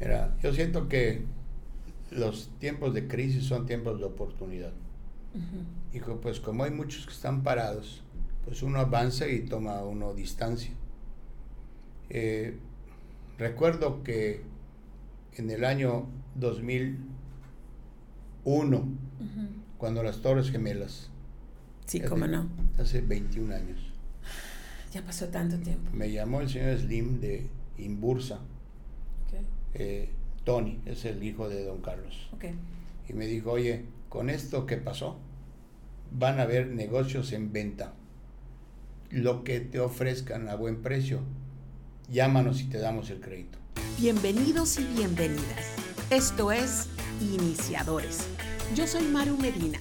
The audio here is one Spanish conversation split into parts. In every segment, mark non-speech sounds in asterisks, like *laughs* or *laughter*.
Mira, yo siento que los tiempos de crisis son tiempos de oportunidad. Y pues como hay muchos que están parados, pues uno avanza y toma uno distancia. Eh, recuerdo que en el año 2001, cuando las Torres Gemelas. Sí, cómo no. Hace 21 años. Ya pasó tanto tiempo. Me llamó el señor Slim de Imbursa. Eh, Tony es el hijo de don Carlos. Y me dijo, oye, con esto que pasó, van a haber negocios en venta. Lo que te ofrezcan a buen precio, llámanos y te damos el crédito. Bienvenidos y bienvenidas. Esto es Iniciadores. Yo soy Maru Medina,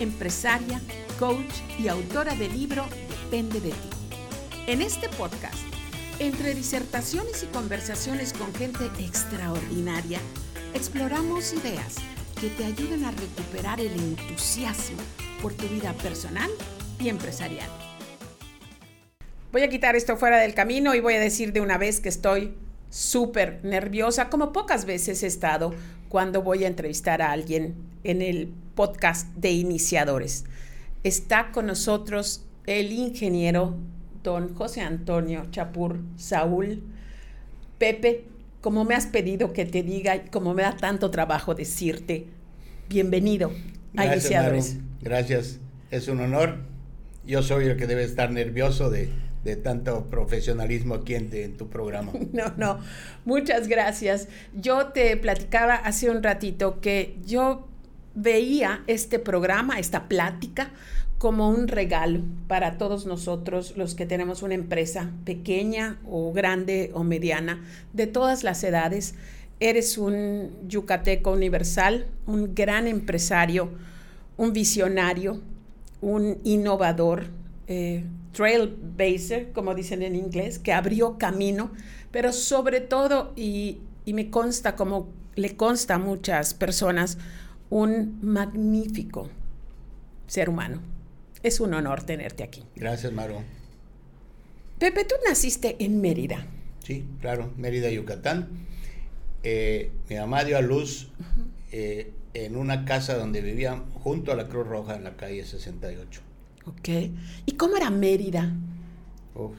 empresaria, coach y autora del libro Depende de ti. En este podcast entre disertaciones y conversaciones con gente extraordinaria, exploramos ideas que te ayuden a recuperar el entusiasmo por tu vida personal y empresarial. Voy a quitar esto fuera del camino y voy a decir de una vez que estoy súper nerviosa, como pocas veces he estado cuando voy a entrevistar a alguien en el podcast de iniciadores. Está con nosotros el ingeniero don José Antonio Chapur Saúl. Pepe, como me has pedido que te diga como me da tanto trabajo decirte, bienvenido a Iniciadores. Gracias, es un honor. Yo soy el que debe estar nervioso de, tanto profesionalismo aquí en, en, tu programa. *laughs* No, no, muchas gracias. Yo te platicaba hace un ratito que yo veía este programa, esta plática, como un regalo para todos nosotros los que tenemos una empresa pequeña o grande o mediana, de todas las edades. Eres un yucateco universal, un gran empresario, un visionario, un innovador, eh, trailblazer, como dicen en inglés, que abrió camino, pero sobre todo, y, y me consta como le consta a muchas personas, un magnífico ser humano. Es un honor tenerte aquí. Gracias, Maro. Pepe, tú naciste en Mérida. Sí, claro, Mérida, Yucatán. Eh, mi mamá dio a luz eh, en una casa donde vivían junto a la Cruz Roja en la calle 68. Ok. ¿Y cómo era Mérida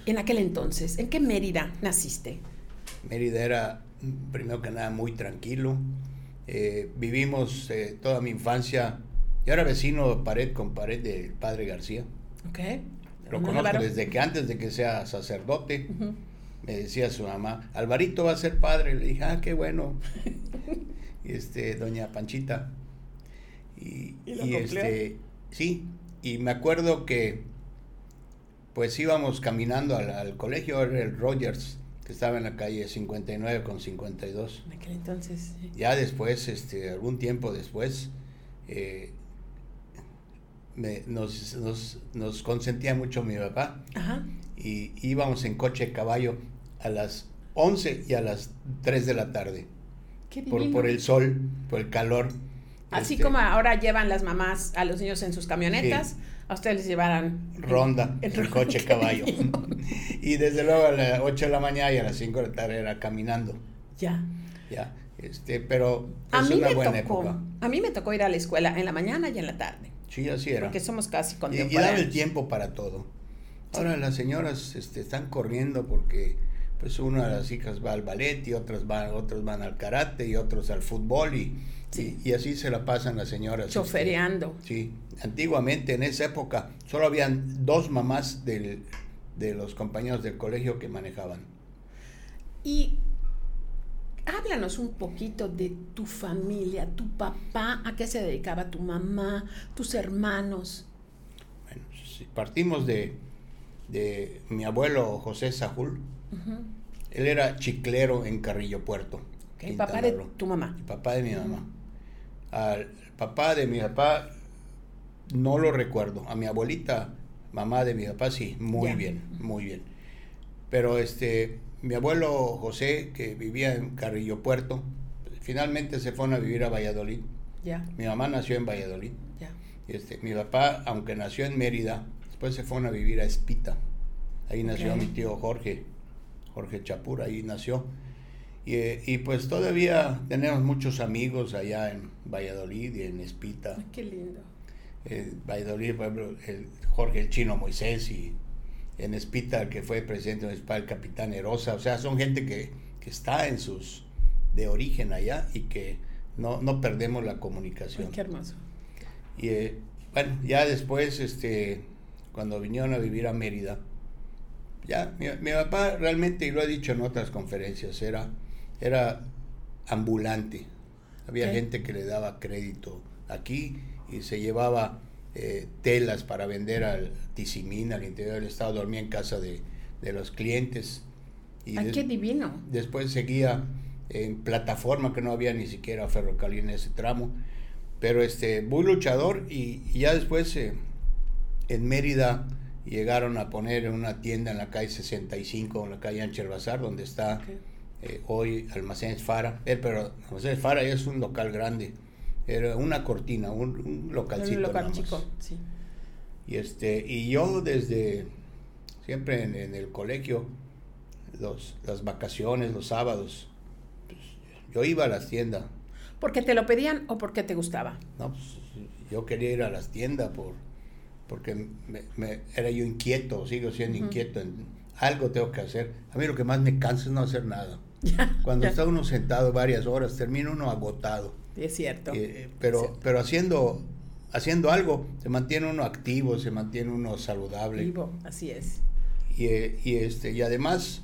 en aquel entonces? ¿En qué Mérida naciste? Mérida era, primero que nada, muy tranquilo. Eh, vivimos toda mi infancia yo era vecino pared con pared del padre García. Ok. Lo conozco desde que antes de que sea sacerdote. Me decía su mamá, Alvarito va a ser padre. Le dije, ah, qué bueno. *laughs* y este, doña Panchita. Y, ¿Y, este, sí, y me acuerdo que pues íbamos caminando al, colegio, era el Rogers, que estaba en la calle 59 con 52. En aquel entonces. Ya después, este, algún tiempo después, eh, nos, nos, consentía mucho mi papá. Y íbamos en coche de caballo a las 11 y a las 3 de la tarde. por, por el sol, por el calor. Así este, como ahora llevan las mamás a los niños en sus camionetas, a ustedes les llevarán ronda en, coche caballo. *laughs* y desde luego a las 8 de la mañana y a las 5 de la tarde era caminando. Ya. Ya. Este, pero es una buena época. A mí me tocó ir a la escuela en la mañana y en la tarde. Sí, así era. Porque somos casi contemporáneos. Y, y daba el tiempo para todo. Ahora las señoras este, están corriendo porque pues una de las hijas va al ballet y otras van, otros van al karate y otros al fútbol y, y, así se la pasan las señoras. Este, Chofereando. sí, antiguamente en esa época solo habían dos mamás del, de los compañeros del colegio que manejaban. Y háblanos un poquito de tu familia, tu papá, a qué se dedicaba tu mamá, tus hermanos. Bueno, si partimos de, de mi abuelo José Sajul, él era chiclero en Carrillo Puerto. ¿El papá de tu mamá? El papá de mi mamá. Al papá de mi papá no lo recuerdo. A mi abuelita, mamá de mi papá, sí, muy bien, muy bien. Pero este, mi abuelo José, que vivía en Carrillo Puerto, finalmente se fueron a vivir a Valladolid. Mi mamá nació en Valladolid. Este, mi papá, aunque nació en Mérida, después se fueron a vivir a Espita. Ahí nació mi tío Jorge, Jorge Chapur, ahí nació. Y, pues todavía tenemos muchos amigos allá en Valladolid y en Espita. qué lindo. En Valladolid, por ejemplo, el Jorge el Chino Moisés y en Espita, que fue presidente municipal, el capitán Erosa. O sea, son gente que, que está en sus de origen allá y que no, no perdemos la comunicación. qué hermoso. Y eh, bueno, ya después, este, cuando vinieron a vivir a Mérida, ya, mi, papá realmente, y lo he dicho en otras conferencias, era, era ambulante. Había gente que le daba crédito aquí y se llevaba eh, telas para vender al Tizimín, al interior. Del estado, dormía en casa de, los clientes. Y qué divino! Después seguía en plataforma, que no había ni siquiera ferrocarril en ese tramo, pero este, muy luchador y, ya después eh, en Mérida llegaron a poner una tienda en la calle 65, en la calle Ancher Bazar, donde está eh, hoy Almacenes Fara, eh, pero Almacenes Fara es un local grande, era una cortina, un, un localcito. Un local chico, sí. Y, este, y yo desde siempre en, el colegio, los, las vacaciones, los sábados, pues, yo iba a las tiendas. ¿Porque te lo pedían o porque te gustaba? No, pues yo quería ir a las tiendas por porque me, era yo inquieto, sigo siendo inquieto, en, algo tengo que hacer. A mí lo que más me cansa es no hacer nada. *laughs* Cuando está uno sentado varias horas, termina uno agotado. Es cierto. Eh, pero, pero haciendo, haciendo algo, se mantiene uno activo, se mantiene uno saludable. Vivo, así es. Y, eh, y este, y además...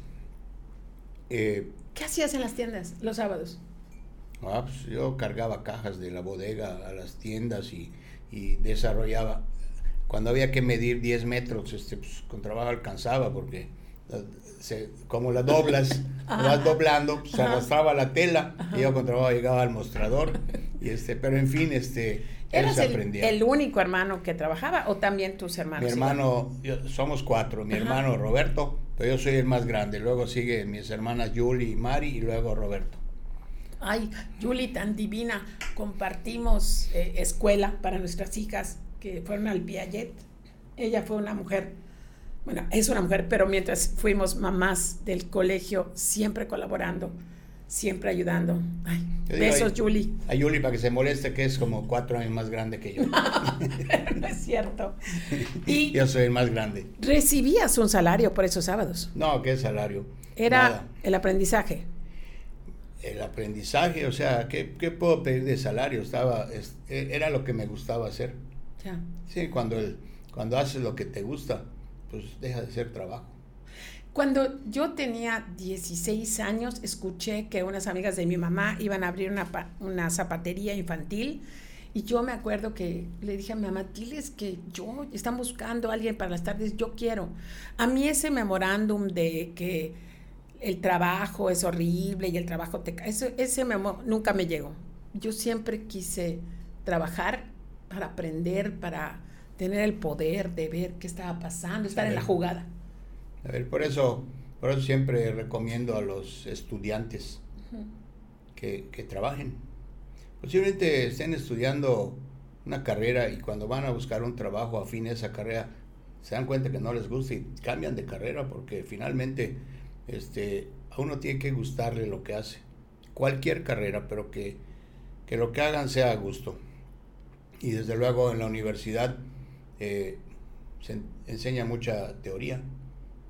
Eh, ¿Qué hacías en las tiendas los sábados? Ah, pues yo cargaba cajas de la bodega a las tiendas y, y desarrollaba cuando había que medir 10 metros, este, pues, con trabajo alcanzaba porque se, como la doblas, *laughs* vas doblando, se arrastraba la tela y yo con trabajo llegaba al mostrador. Y este, pero en fin, este, ¿Eras el, el, único hermano que trabajaba o también tus hermanos? Mi hermano, somos cuatro, mi hermano Roberto, pero yo soy el más grande. Luego sigue mis hermanas Julie y Mari y luego Roberto. Ay, Julie, tan divina. Compartimos eh, escuela para nuestras hijas que fueron al Piaget. Ella fue una mujer, bueno, es una mujer, pero mientras fuimos mamás del colegio, siempre colaborando, siempre ayudando. Ay, besos, Julie. A Julie para que se moleste, que es como cuatro años más grande que yo. *laughs* no es cierto. *laughs* Y yo soy el más grande. ¿Recibías un salario por esos sábados? No, ¿qué salario? Era el aprendizaje el aprendizaje, o sea, ¿qué, ¿qué, puedo pedir de salario? Estaba, era lo que me gustaba hacer. Sí, cuando, el, cuando haces lo que te gusta, pues deja de ser trabajo. Cuando yo tenía 16 años, escuché que unas amigas de mi mamá iban a abrir una, zapatería infantil y yo me acuerdo que le dije a mi mamá, diles que yo, están buscando a alguien para las tardes, yo quiero. A mí ese memorándum de que el trabajo es horrible y el trabajo te cae, ese, ese nunca me llegó. Yo siempre quise trabajar para aprender, para tener el poder de ver qué estaba pasando, estar en la jugada. A ver, por eso, por eso siempre recomiendo a los estudiantes que, que trabajen. Posiblemente estén estudiando una carrera y cuando van a buscar un trabajo afín a esa carrera, se dan cuenta que no les gusta y cambian de carrera porque finalmente este, a uno tiene que gustarle lo que hace. Cualquier carrera, pero que, que lo que hagan sea a gusto y desde luego en la universidad eh, se enseña mucha teoría.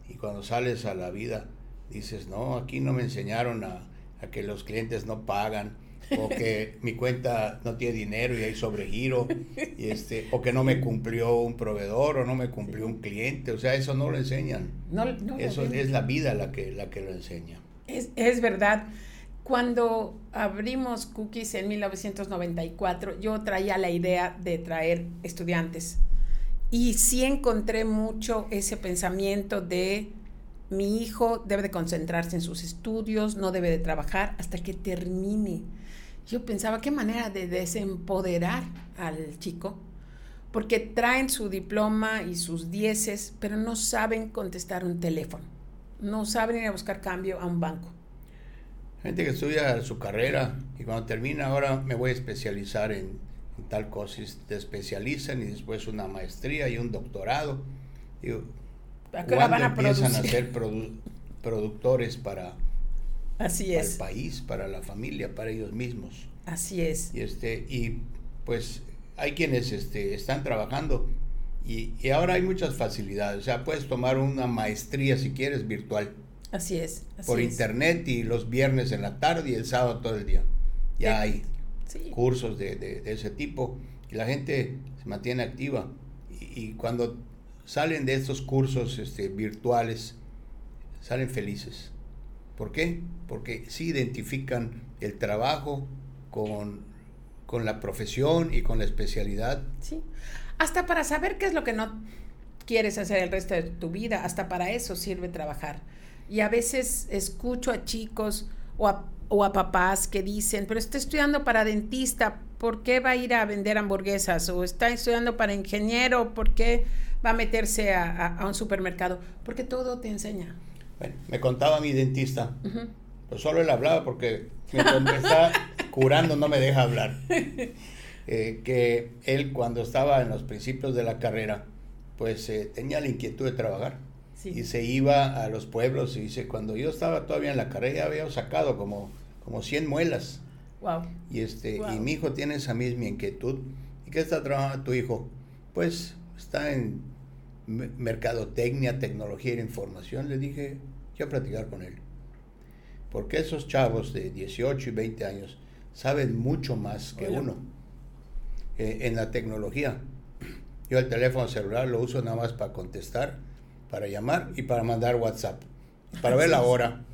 Y cuando sales a la vida dices, no, aquí no me enseñaron a, que los clientes no pagan o que *laughs* mi cuenta no tiene dinero y hay sobregiro y este o que no me cumplió un proveedor o no me cumplió un cliente o sea eso no lo enseñan. Eso es la vida la que la que lo enseña. Es, es verdad. Cuando abrimos Cookies en 1994, yo traía la idea de traer estudiantes y sí encontré mucho ese pensamiento de mi hijo debe de concentrarse en sus estudios, no debe de trabajar hasta que termine. Yo pensaba, qué manera de desempoderar al chico, porque traen su diploma y sus dieces, pero no saben contestar un teléfono, no saben ir a buscar cambio a un banco gente que estudia su carrera y cuando termina ahora me voy a especializar en, tal cosa y te especializan y después una maestría y un doctorado. Digo, ¿cuándo empiezan a ser productores para, Así es. Para el país, para la familia, para ellos mismos. Así es. Y, este, y pues hay quienes este, están trabajando y, y, ahora hay muchas facilidades. O sea, puedes tomar una maestría si quieres virtual. Así es. por internet y los viernes en la tarde y el sábado todo el día. Ya hay cursos de, de, ese tipo y la gente se mantiene activa. Y, y cuando salen de estos cursos este, virtuales, salen felices. ¿Por qué? Porque sí identifican el trabajo con, con la profesión y con la especialidad. Sí. Hasta para saber qué es lo que no quieres hacer el resto de tu vida, hasta para eso sirve trabajar. Y a veces escucho a chicos o a, o a papás que dicen, pero está estudiando para dentista, ¿por qué va a ir a vender hamburguesas? O está estudiando para ingeniero, ¿por qué va a meterse a, a un supermercado? Porque todo te enseña. Bueno, me contaba mi dentista, pues solo él hablaba porque me está *laughs* curando no me deja hablar. Eh, que él cuando estaba en los principios de la carrera, pues eh, tenía la inquietud de trabajar. Y se iba a los pueblos y dice, cuando yo estaba todavía en la carrera había sacado como, como 100 muelas. Wow. Y, este, y mi hijo tiene esa misma inquietud. ¿Y qué está trabajando tu hijo? Pues está en mercadotecnia, tecnología y información, le dije, quiero platicar con él. Porque esos chavos de 18 y 20 años saben mucho más que uno eh, en la tecnología. Yo el teléfono celular lo uso nada más para contestar, para llamar y para mandar WhatsApp, para ver la hora.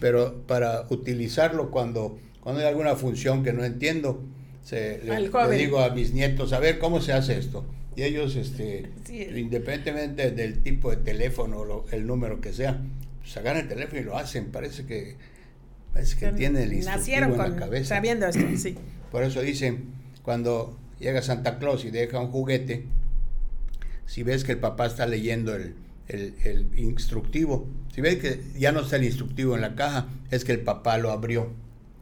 Pero para utilizarlo cuando, cuando hay alguna función que no entiendo, se, le digo a mis nietos, a ver cómo se hace esto y ellos, este, independientemente del tipo de teléfono, o el número que sea, sacan el teléfono y lo hacen. Parece que, parece que tienen el instructivo en la cabeza. Sabiendo esto, sí. Por eso dicen, cuando llega Santa Claus y deja un juguete, si ves que el papá está leyendo el, el, el, instructivo. Si ves que ya no está el instructivo en la caja, es que el papá lo abrió.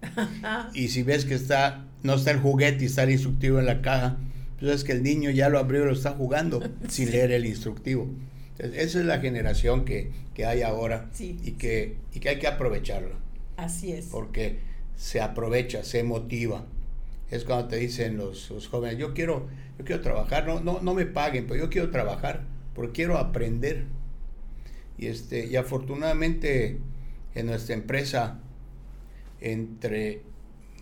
*laughs* y si ves que está no está el juguete y está el instructivo en la caja, pues es que el niño ya lo abrió y lo está jugando *laughs* sin leer el instructivo. esa es la generación que, hay ahora y, que, y que hay que aprovecharla. Así es. Porque se aprovecha, se motiva. Es cuando te dicen los, jóvenes, yo quiero, yo quiero trabajar, no, no, no me paguen, pero yo quiero trabajar porque quiero aprender. Y, este, y afortunadamente en nuestra empresa, entre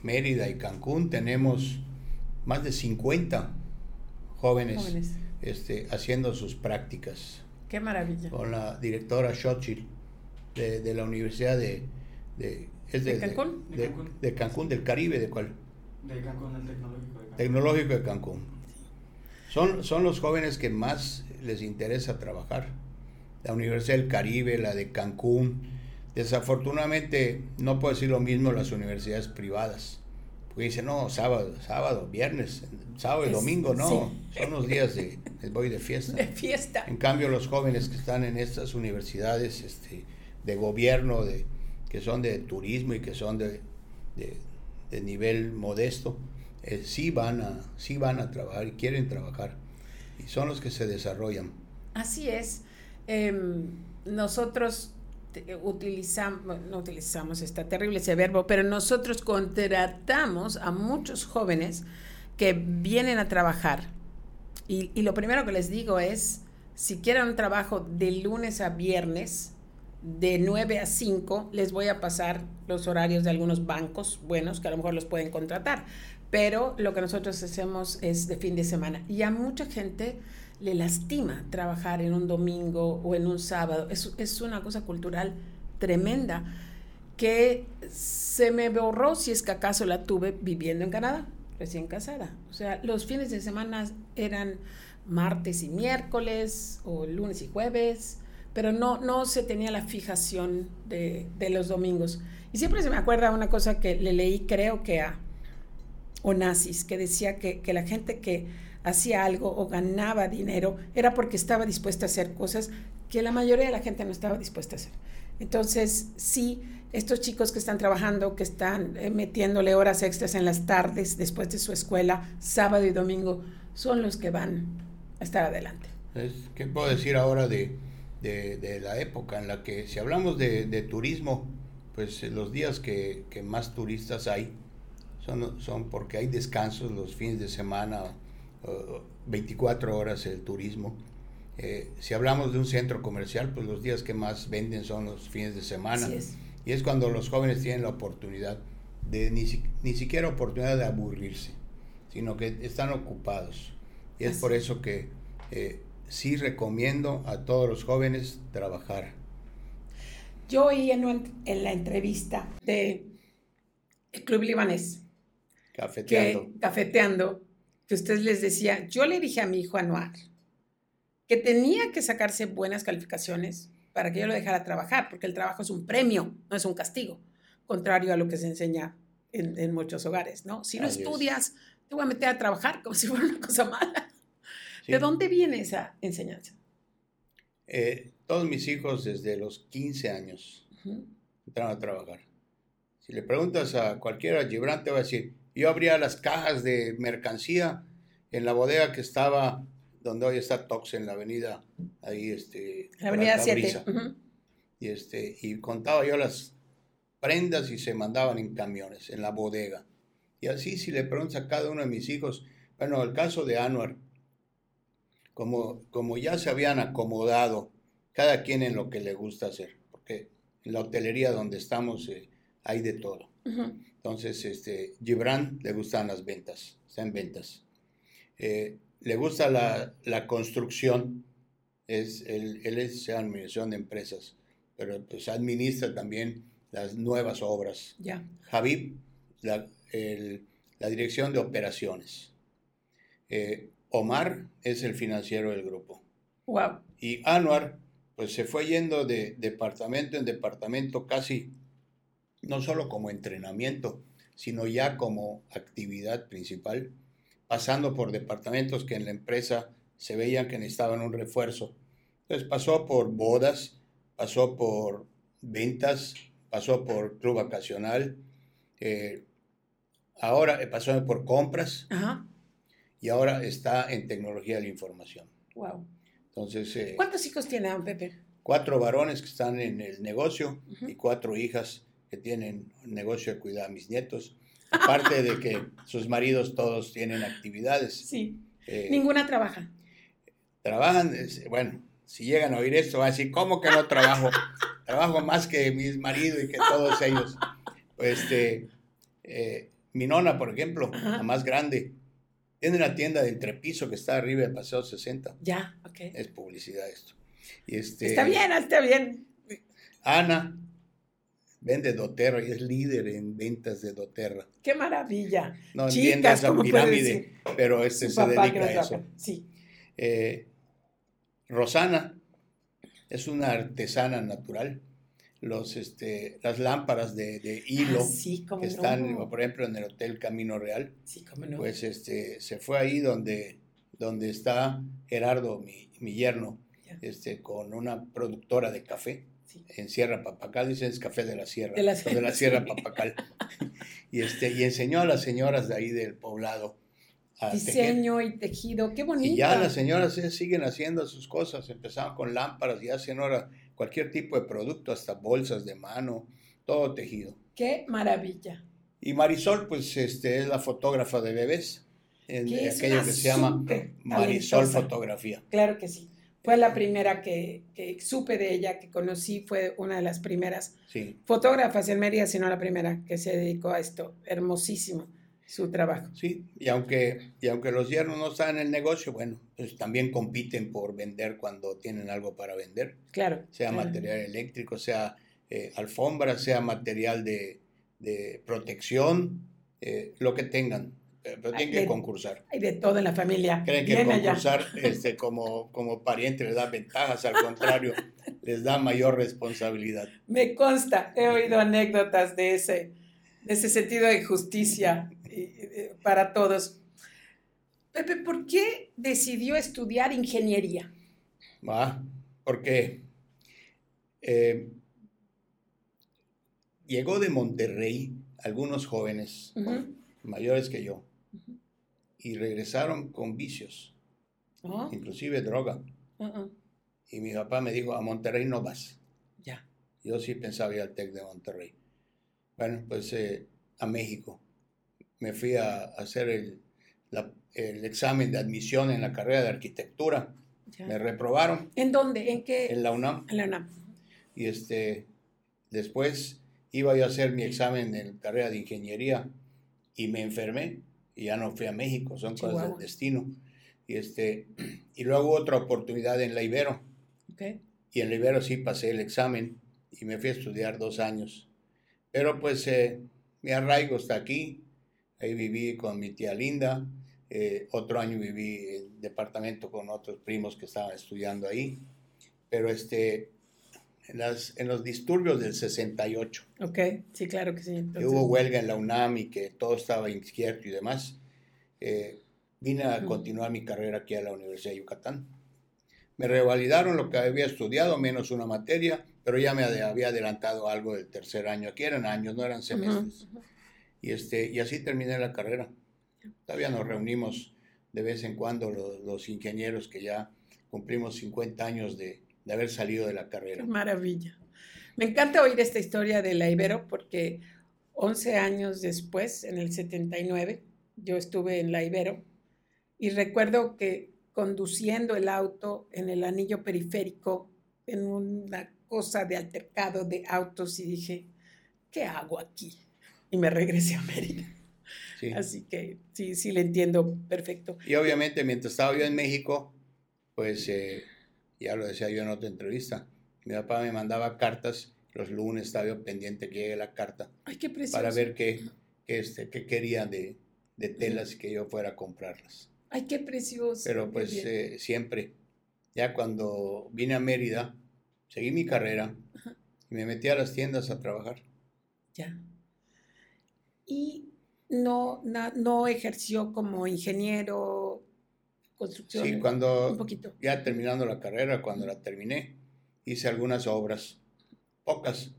Mérida y Cancún, tenemos más de 50 jóvenes, Este, haciendo sus prácticas. Qué maravilla. Con la directora Xochitl de, la Universidad de, de, Cancún? De, Cancún? del Caribe, ¿de cuál? De Cancún, el tecnológico de Cancún. Tecnológico de Cancún. Son, son los jóvenes que más les interesa trabajar. La Universidad del Caribe, la de Cancún. Desafortunadamente, no puedo decir lo mismo las universidades privadas porque dice, no, sábado, sábado, viernes, sábado y domingo, no, son los días de, voy de fiesta. *laughs* De fiesta. En cambio, los jóvenes que están en estas universidades este, de gobierno, de, que son de turismo y que son de, de, nivel modesto, eh, sí, van a, sí van a trabajar y quieren trabajar. Y son los que se desarrollan. Así es. Em, nosotros utilizamos, no utilizamos, está terrible ese verbo, pero nosotros contratamos a muchos jóvenes que vienen a trabajar. Y, y, lo primero que les digo es, si quieren un trabajo de lunes a viernes, de 9 a 5, les voy a pasar los horarios de algunos bancos buenos que a lo mejor los pueden contratar. Pero lo que nosotros hacemos es de fin de semana. Y a mucha gente le lastima trabajar en un domingo o en un sábado. Es, es una cosa cultural tremenda que se me borró si es que acaso la tuve viviendo en Canadá, recién casada. O sea, los fines de semana eran martes y miércoles o lunes y jueves, pero no, no se tenía la fijación de, de los domingos. Y siempre se me acuerda una cosa que le leí, creo que a Onassis, que decía que, que la gente que hacía algo o ganaba dinero, era porque estaba dispuesta a hacer cosas que la mayoría de la gente no estaba dispuesta a hacer. Entonces, sí, estos chicos que están trabajando, que están eh, metiéndole horas extras en las tardes después de su escuela, sábado y domingo, son los que van a estar adelante. ¿Qué puedo decir ahora de, de, la época en la que, si hablamos de, de turismo, pues los días que, que más turistas hay son, son porque hay descansos los fines de semana, 24 horas el turismo. Eh, si hablamos de un centro comercial, pues los días que más venden son los fines de semana. Y es cuando los jóvenes tienen la oportunidad de ni, ni siquiera oportunidad de aburrirse, sino que están ocupados. Y es por eso que eh, sí recomiendo a todos los jóvenes trabajar. Yo oí en, en la entrevista de el Club Libanés Cafeteando. Que, cafeteando, que usted les decía, yo le dije a mi hijo Anuar que tenía que sacarse buenas calificaciones para que yo lo dejara trabajar, porque el trabajo es un premio, no es un castigo, contrario a lo que se enseña en, muchos hogares, ¿no? Si no estudias, te voy a meter a trabajar como *laughs* si fuera una cosa mala. ¿De dónde viene esa enseñanza? Eh, todos mis hijos desde los 15 años entraron a trabajar. Si le preguntas a cualquiera, Gibran te va a decir, yo abría las cajas de mercancía en la bodega que estaba donde hoy está Tox en la avenida ahí este la avenida 7 y este y contaba yo las prendas y se mandaban en camiones en la bodega. Y así si le preguntas a cada uno de mis hijos bueno el caso de Anwar como como ya se habían acomodado cada quien en lo que le gusta hacer porque en la hotelería donde estamos eh, hay de todo entonces, este, Gibran le gustan las ventas, está en ventas. Eh, le gusta la, la construcción, es, él, él, es administración de empresas, pero pues administra también las nuevas obras. Ya. Javib, la, la, dirección de operaciones. Eh, Omar es el financiero del grupo. Wow. Y Anwar, pues se fue yendo de departamento en departamento casi no solo como entrenamiento, sino ya como actividad principal, pasando por departamentos que en la empresa se veían que necesitaban un refuerzo. Entonces pasó por bodas, pasó por ventas, pasó por club vacacional, eh, ahora eh, pasó por compras y ahora está en tecnología de la información. Wow. Entonces, eh, ¿Cuántos hijos tiene Pepe? Cuatro varones que están en el negocio y cuatro hijas tienen un negocio de cuidar a mis nietos. Aparte de que *laughs* sus maridos todos tienen actividades. Sí. Eh, Ninguna trabaja. Trabajan, bueno, si llegan a oír esto, van a decir, ¿cómo que no trabajo? trabajo más que mis maridos y que todos ellos. Este, eh, mi nona, por ejemplo, la más grande, tiene una tienda de entrepiso que está arriba del Paseo 60. Ya, ok. Es publicidad esto. Y este, está bien, está bien. Ana, vende doTERRA y es líder en ventas de doTERRA. ¡Qué maravilla! No entiendo esa pirámide, pero este se dedica a eso. Sí. Eh, Rosana es una artesana natural. Los, este, las lámparas de, de hilo ah, que están, por ejemplo, en el Hotel Camino Real, sí, no. pues este, se fue ahí donde, donde está Gerardo, mi, mi yerno, este, con una productora de café en Sierra Papacal, dicen es café de la Sierra, de la, Sierra Papacal. *laughs* y, este, y enseñó a las señoras de ahí del poblado a Diseño y tejido, qué bonito. Y ya las señoras siguen haciendo sus cosas, empezaron con lámparas y hacen ahora cualquier tipo de producto, hasta bolsas de mano, todo tejido. Qué maravilla. Y Marisol, pues este, es la fotógrafa de bebés, en aquello que se llama Marisol Fotografía. Claro que sí. Fue la primera que, supe de ella, que conocí, fue una de las primeras fotógrafas en Mérida, sino la primera que se dedicó a esto. Hermosísimo su trabajo. Sí, y aunque, y aunque los yernos no están en el negocio, bueno, pues también compiten por vender cuando tienen algo para vender. Claro. Sea material eléctrico, sea eh, alfombra, sea material de, protección, eh, lo que tengan pero tienen que concursar. Hay de todo en la familia. Creen que concursar este, como, como pariente les da ventajas, al contrario, *laughs* les da mayor responsabilidad. Me consta, he oído anécdotas de ese, de ese sentido de justicia para todos. Pepe, ¿por qué decidió estudiar ingeniería? Ah, porque eh, llegó de Monterrey algunos jóvenes mayores que yo y regresaron con vicios, ah. inclusive droga. Uh-uh. Y mi papá me dijo, a Monterrey no vas. Ya. Yo sí pensaba ir al TEC de Monterrey. Bueno, pues eh, a México. Me fui a, hacer el, el, examen de admisión en la carrera de arquitectura. Me reprobaron. ¿En dónde? ¿En qué? En la UNAM. En la UNAM. Y este, después iba yo a hacer mi examen en la carrera de ingeniería y me enfermé y ya no fui a México, son cosas del destino. Y, este, *clears throat* y luego otra oportunidad en la Ibero. Y en la Ibero sí pasé el examen y me fui a estudiar dos años. Pero pues eh, mi arraigo está aquí. Ahí viví con mi tía Linda. Eh, otro año viví en departamento con otros primos que estaban estudiando ahí. Pero este, en, las, en los disturbios del 68. Ok, sí, claro que sí. hubo huelga en la UNAM y que todo estaba incierto y demás. Eh, vine a continuar mi carrera aquí a la Universidad de Yucatán. Me revalidaron lo que había estudiado, menos una materia, pero ya me había adelantado algo del tercer año. Aquí eran años, no eran semestres. Y, este, y así terminé la carrera. Todavía nos reunimos de vez en cuando los, los ingenieros que ya cumplimos 50 años de, de haber salido de la carrera. maravilla. Me encanta oír esta historia de la Ibero porque 11 años después, en el 79, yo estuve en la Ibero y recuerdo que conduciendo el auto en el anillo periférico, en una cosa de altercado de autos y dije, ¿qué hago aquí? Y me regresé a Mérida. Así que sí, sí le entiendo perfecto. Y obviamente mientras estaba yo en México, pues eh, ya lo decía yo en otra entrevista, mi papá me mandaba cartas, los lunes estaba yo pendiente que llegue la carta. Ay, qué Para ver qué, qué, este, qué quería de, de telas que yo fuera a comprarlas. Ay, qué precioso. Pero pues eh, siempre, ya cuando vine a Mérida, seguí mi carrera y me metí a las tiendas a trabajar. Ya. Y no, no ejerció como ingeniero construcción. Sí, cuando un poquito. ya terminando la carrera, cuando la terminé, hice algunas obras, pocas,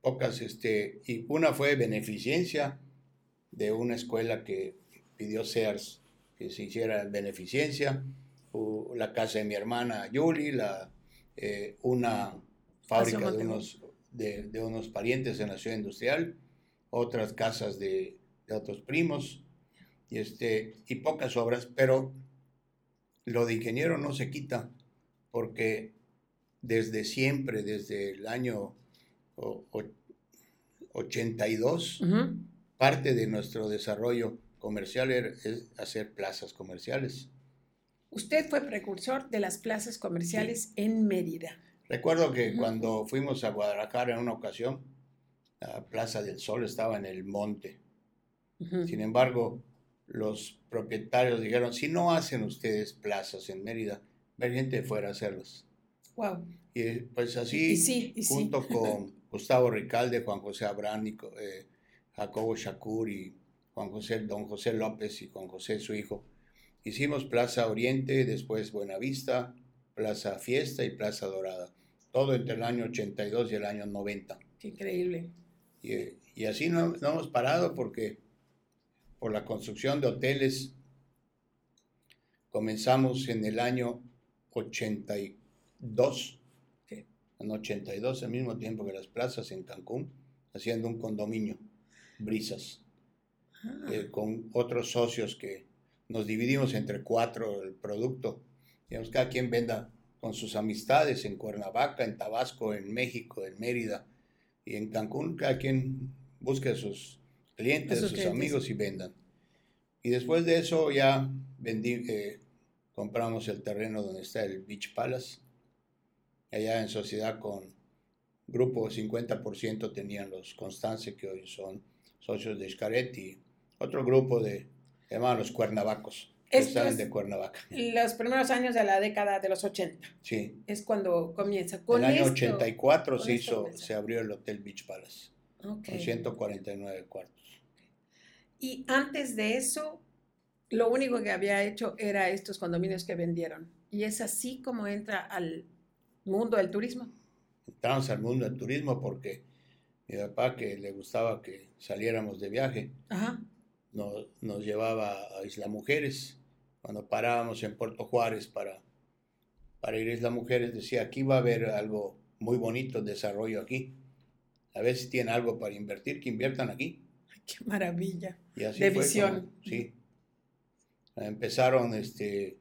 pocas, este, y una fue beneficencia de una escuela que pidió Sears que se hiciera beneficencia, la casa de mi hermana Yuli, la, eh, una fábrica de unos, de, de, unos parientes en la ciudad industrial, otras casas de, de otros primos, y, este, y pocas obras, pero lo de ingeniero no se quita, porque desde siempre, desde el año 82, parte de nuestro desarrollo comercial es hacer plazas comerciales. Usted fue precursor de las plazas comerciales en Mérida. Recuerdo que cuando fuimos a Guadalajara en una ocasión, la Plaza del Sol estaba en el monte. Sin embargo, los propietarios dijeron, si no hacen ustedes plazas en Mérida, ver gente fuera a hacerlas. Wow. Y pues así, junto con *laughs* Gustavo Ricalde, Juan José Abrán, eh, Jacobo Shakur y Juan José, don José López y Juan José, su hijo, hicimos Plaza Oriente, después Buenavista, Plaza Fiesta y Plaza Dorada. Todo entre el año 82 y el año 90. Qué increíble. Y, así no, no hemos parado porque por la construcción de hoteles. Comenzamos en el año 82, en 82, al mismo tiempo que las plazas en Cancún, haciendo un condominio, Brisas, ah. eh, con otros socios que nos dividimos entre cuatro el producto. Digamos, cada quien venda con sus amistades en Cuernavaca, en Tabasco, en México, en Mérida y en Cancún, cada quien busque sus clientes, sus, amigos y vendan. Y después de eso ya vendí, eh, compramos el terreno donde está el Beach Palace. Allá en sociedad con grupo 50% tenían los Constance, que hoy son socios de Xcaret, y otro grupo de, llamaban los Cuernavacos, que salen de Cuernavaca. Los primeros años de la década de los 80. Sí. Es cuando comienza. Con el año 84 se, hizo, se abrió el Hotel Beach Palace. Con 149 cuartos. Y antes de eso, lo único que había hecho era estos condominios que vendieron. Y es así como entra al mundo del turismo. Entramos al mundo del turismo porque mi papá, que le gustaba que saliéramos de viaje, Nos, nos, llevaba a Isla Mujeres. Cuando parábamos en Puerto Juárez para, para ir a Isla Mujeres, decía, aquí va a haber algo muy bonito, desarrollo aquí. a ver si tienen algo para invertir, que inviertan aquí. Qué maravilla. Y así de visión. sí. Empezaron este,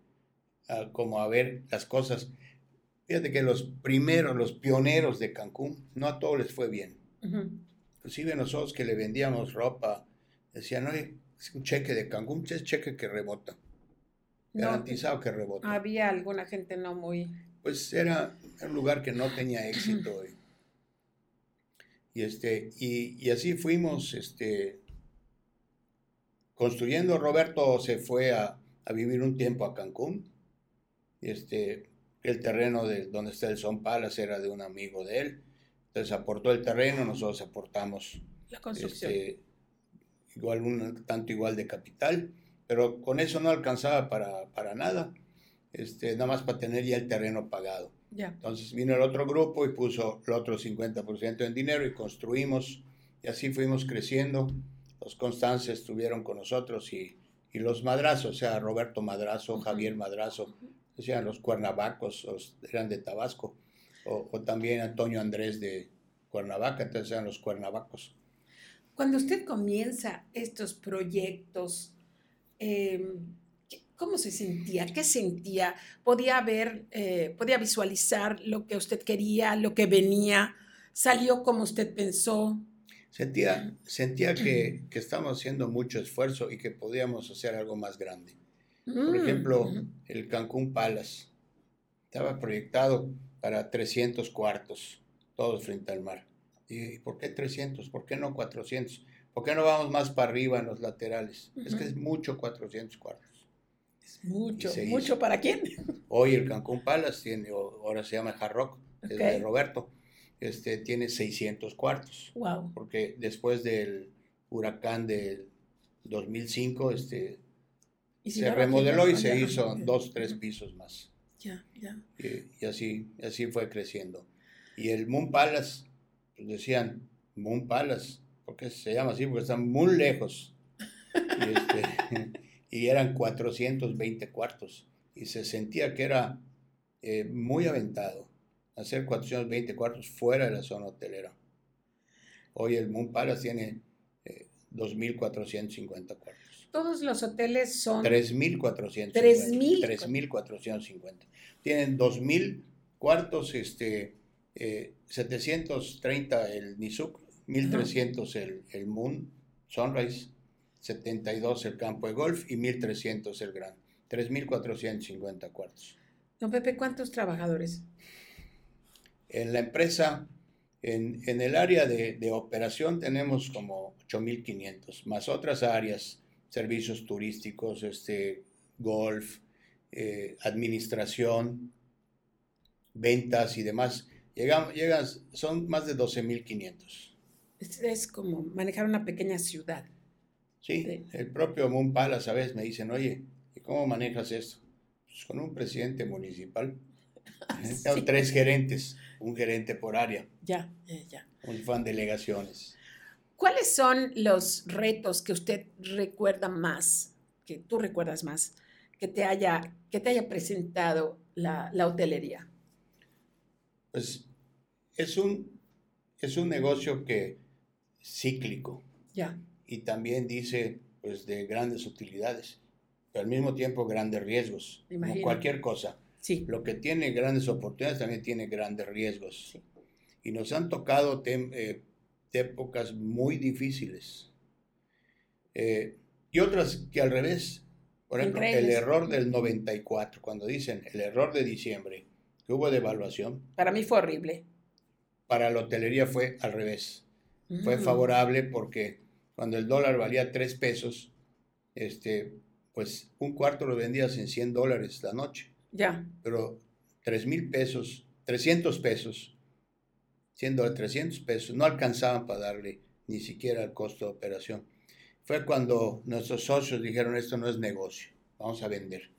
a, como a ver las cosas. Fíjate que los primeros, los pioneros de Cancún, no a todos les fue bien. Inclusive nosotros que le vendíamos ropa, decían, oye, es un cheque de Cancún, es cheque que rebota. Garantizado que rebota. Había alguna gente no muy... Pues era un lugar que no tenía éxito. y, este, y, así fuimos este, construyendo. Roberto se fue a, vivir un tiempo a Cancún. Este, el terreno de donde está el Son Palace era de un amigo de él. Entonces aportó el terreno, nosotros aportamos la construcción. Este, igual un tanto igual de capital, pero con eso no alcanzaba para, para nada, este, nada más para tener ya el terreno pagado. Entonces vino el otro grupo y puso el otro 50% en dinero y construimos y así fuimos creciendo. Los Constances estuvieron con nosotros y, y los Madrazos, o sea, Roberto Madrazo, Javier Madrazo, decían los Cuernavacos, eran de Tabasco, o, o, también Antonio Andrés de Cuernavaca, entonces eran los Cuernavacos. Cuando usted comienza estos proyectos, em, ¿cómo se sentía? ¿Qué sentía? ¿Podía ver, eh, podía visualizar lo que usted quería, lo que venía? ¿Salió como usted pensó? Sentía, sentía que, que estábamos haciendo mucho esfuerzo y que podíamos hacer algo más grande. Por mm, ejemplo, el Cancún Palace estaba proyectado para 300 cuartos, todos frente al mar. ¿Y por qué 300? ¿Por qué no 400? ¿Por qué no vamos más para arriba en los laterales? Es que es mucho 400 cuartos. Es mucho, mucho para quién. Hoy el Cancún Palace tiene, ahora se llama Hard Rock, es de Roberto, este, tiene 600 cuartos. Wow. Porque después del huracán del 2005, este, se remodeló y se hizo dos, tres pisos más. Ya, ya. Y, y, así, así fue creciendo. Y el Moon Palace pues, decían Moon Palace, porque se llama así, porque están muy lejos. Y, este, *laughs* eran 420 cuartos. Y se sentía que era eh, muy aventado hacer 420 cuartos fuera de la zona hotelera. Hoy el Moon Palace tiene 2.450 eh, cuartos. Todos los hoteles son... 3.450. 3.450. Tienen 2.000 cuartos este, 730 eh, el Nizuk, 1300 el, el Moon Sunrise, 72 el campo de golf y 1300 el Gran. 3.450 cuartos. Don Pepe, ¿cuántos trabajadores? En la empresa, en, en el área de, de, operación tenemos como 8.500, más otras áreas, servicios turísticos, este, golf, eh, administración, ventas y demás. Llegan, llegan, son más de 12.500. Es, es como manejar una pequeña ciudad. Sí, el propio Moon Palace a veces me dicen, oye, ¿y cómo manejas esto? Pues con un presidente municipal. *laughs* Tengo tres gerentes, un gerente por área. Ya, ya, ya. Un fan delegaciones. ¿Cuáles son los retos que usted recuerda más, que tú recuerdas más, que te haya, que te haya presentado la, la hotelería? Pues es un, es un negocio que cíclico. Ya. Y también dice, pues, de grandes utilidades, pero al mismo tiempo grandes riesgos. Como cualquier cosa. Sí. Lo que tiene grandes oportunidades también tiene grandes riesgos. Y nos han tocado eh, épocas muy difíciles. Eh, y otras que al revés. Por ejemplo, el error del 94, cuando dicen el error de diciembre, que hubo devaluación. Para mí fue horrible para la hotelería fue al revés. Fue mm. favorable porque cuando el dólar valía 3 pesos, este, pues un cuarto lo vendías en 100 dólares la noche. Ya. Pero 3 mil pesos, 300 pesos, siendo 300 pesos, no alcanzaban para darle ni siquiera el costo de operación. Fue cuando nuestros socios dijeron, esto no es negocio, vamos a vender.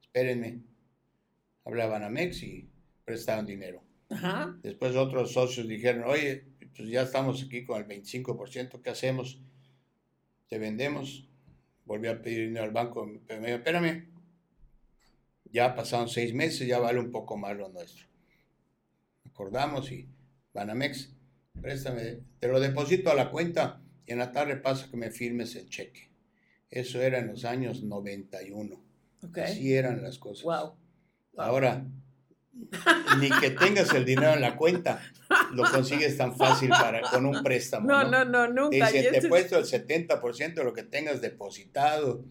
Espérenme. Hablaban a Mex y prestaban dinero. Después otros socios dijeron, oye, pues ya estamos aquí con el 25%, ¿qué hacemos? Te vendemos. Volví a pedir dinero al banco, pero me dijo, espérame, ya pasaron seis meses, ya vale un poco más lo nuestro. Acordamos y Banamex préstame, te lo deposito a la cuenta y en la tarde pasa que me firmes el cheque. Eso era en los años 91. Así eran las cosas. Wow. Ahora, ni que tengas el dinero en la cuenta, lo consigues tan fácil para, con un préstamo. No, no, no, nunca. Y si te he puesto el 70% de lo que tengas depositado,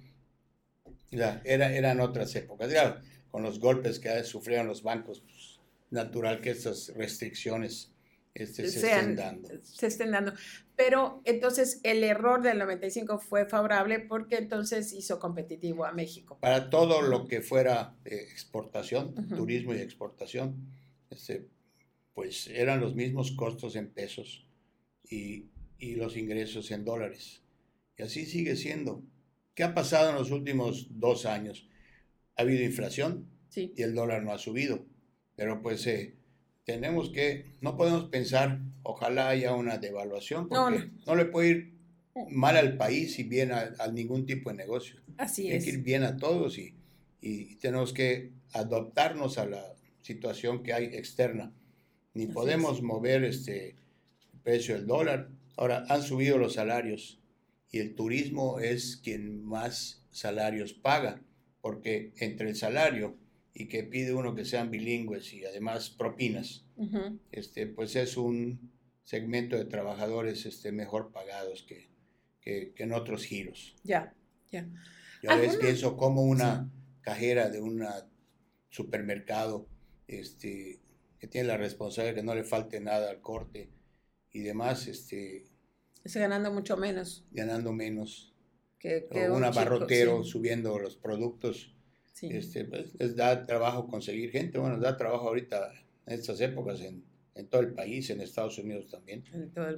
ya, era, eran otras épocas. Ya, con los golpes que sufrieron los bancos, pues, natural que estas restricciones este, se estén dando. Se estén dando. Pero entonces el error del 95 fue favorable porque entonces hizo competitivo a México. Para todo lo que fuera exportación, turismo y exportación, este, pues eran los mismos costos en pesos y, y, los ingresos en dólares. Y así sigue siendo. ¿Qué ha pasado en los últimos dos años? Ha habido inflación y el dólar no ha subido, pero pues... Eh, tenemos que, no podemos pensar, ojalá haya una devaluación, porque no, le puede ir mal al país y bien a, ningún tipo de negocio. Así Tiene que ir bien a todos y, y, tenemos que adaptarnos a la situación que hay externa. Ni podemos mover este precio del dólar. Ahora, han subido los salarios y el turismo es quien más salarios paga, porque entre el salario y que pide uno que sean bilingües y además propinas, este, pues es un segmento de trabajadores este, mejor pagados que, que, en otros giros. Ya, ya. Yo ves que eso como una cajera de un supermercado este, que tiene la responsabilidad de que no le falte nada al corte y demás. Este, Está ganando mucho menos. Ganando menos. Que, un, abarrotero subiendo los productos este, pues, les da trabajo conseguir gente. Bueno, da trabajo ahorita en estas épocas en, en todo el país, en Estados Unidos también.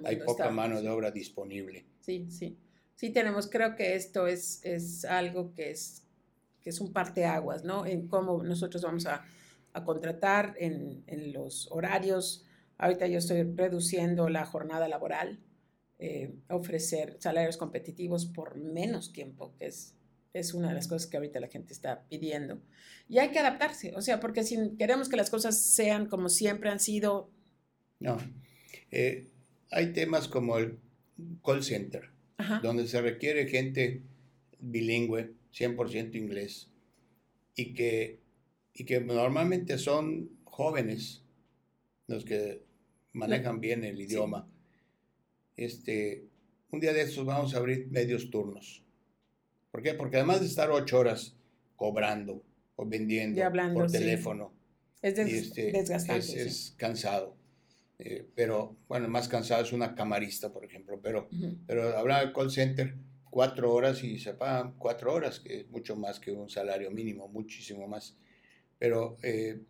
Hay poca mano de obra disponible. Sí, sí. Sí, tenemos, creo que esto es, es algo que es, que es un parteaguas, ¿no? En cómo nosotros vamos a, a contratar, en, en, los horarios. Ahorita yo estoy reduciendo la jornada laboral, eh, ofrecer salarios competitivos por menos tiempo, que es es una de las cosas que ahorita la gente está pidiendo. Y hay que adaptarse, o sea, porque si queremos que las cosas sean como siempre han sido... No, eh, hay temas como el call center, donde se requiere gente bilingüe, 100% inglés, y que, y que normalmente son jóvenes los que manejan bien el idioma. Este, un día de estos vamos a abrir medios turnos ¿Por qué? Porque además de estar ocho horas cobrando o vendiendo por teléfono, es este, desgastante. Es, cansado. Eh, pero, bueno, más cansado es una camarista, por ejemplo. Pero, pero hablar del call center, cuatro horas y se pagan cuatro horas, que es mucho más que un salario mínimo, muchísimo más. Pero eh,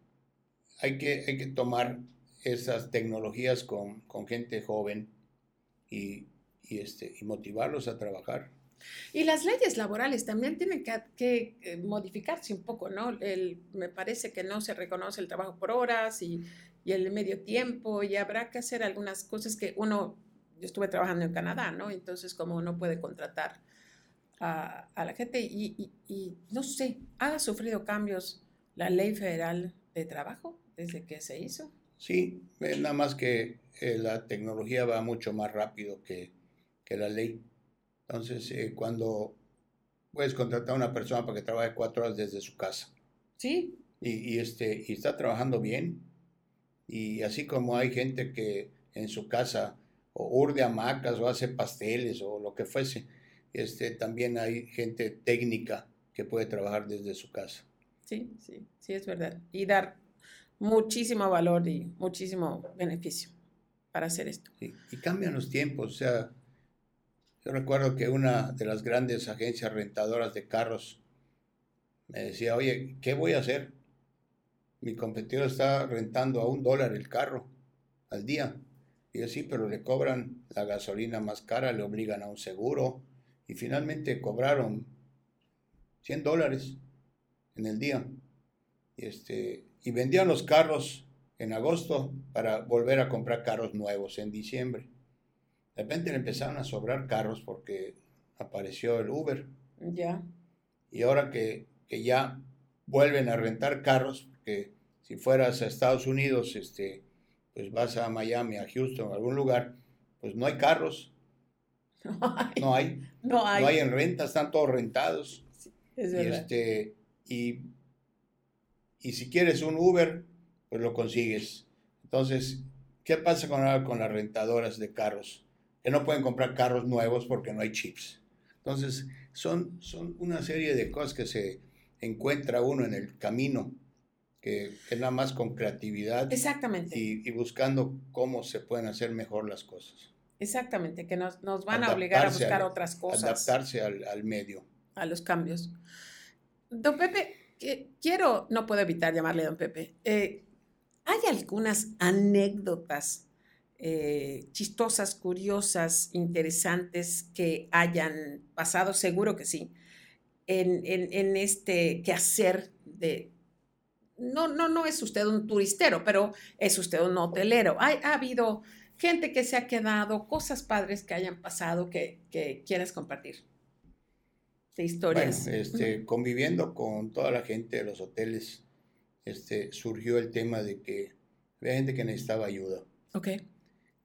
hay, que, hay que tomar esas tecnologías con, con gente joven y, y, este, y motivarlos a trabajar. Y las leyes laborales también tienen que, eh, modificarse un poco, ¿no? El, me parece que no se reconoce el trabajo por horas y, y, el medio tiempo y habrá que hacer algunas cosas que uno, yo estuve trabajando en Canadá, ¿no? Entonces, como uno puede contratar a, a la gente y, y, no sé, ¿ha sufrido cambios la ley federal de trabajo desde que se hizo? Sí, nada más que eh, la tecnología va mucho más rápido que, que la ley. Entonces, eh, cuando puedes contratar a una persona para que trabaje cuatro horas desde su casa. Sí. Y, este, y está trabajando bien. Y así como hay gente que en su casa o urde hamacas o hace pasteles o lo que fuese, este, también hay gente técnica que puede trabajar desde su casa. Sí, sí, sí, es verdad. Y dar muchísimo valor y muchísimo beneficio para hacer esto. y cambian los tiempos, o sea, yo recuerdo que una de las grandes agencias rentadoras de carros me decía, oye, ¿qué voy a hacer? Mi competidor está rentando a un dólar el carro al día. Y yo sí, pero le cobran la gasolina más cara, le obligan a un seguro y finalmente cobraron 100 dólares en el día. Y, este, y vendían los carros en agosto para volver a comprar carros nuevos en diciembre. De repente le empezaron a sobrar carros porque apareció el Uber. Ya. Y ahora que, ya vuelven a rentar carros, porque si fueras a Estados Unidos, este, pues vas a Miami, a Houston, a algún lugar, pues no hay carros. *laughs* No hay. No hay. No hay, en renta, están todos rentados. es y, este, y, y si quieres un Uber, pues lo consigues. Entonces, ¿qué pasa con, con las rentadoras de carros? Que no pueden comprar carros nuevos porque no hay chips. Entonces, son, son una serie de cosas que se encuentra uno en el camino, que es nada más con creatividad. Exactamente. Y, buscando cómo se pueden hacer mejor las cosas. Exactamente, que nos, van a obligar a buscar otras cosas. Adaptarse al, medio. A los cambios. Don Pepe, quiero, no puedo evitar llamarle don Pepe. Eh, ¿Hay algunas anécdotas eh, chistosas, curiosas, interesantes que hayan pasado? Seguro que sí. En, este quehacer de... No, no, no es usted un turistero, pero es usted un hotelero. ¿Ha, ha habido gente que se ha quedado, cosas padres que hayan pasado que, que quieras compartir? De historias. Bueno, este, conviviendo con toda la gente de los hoteles, este, surgió el tema de que había gente que necesitaba ayuda. Ok.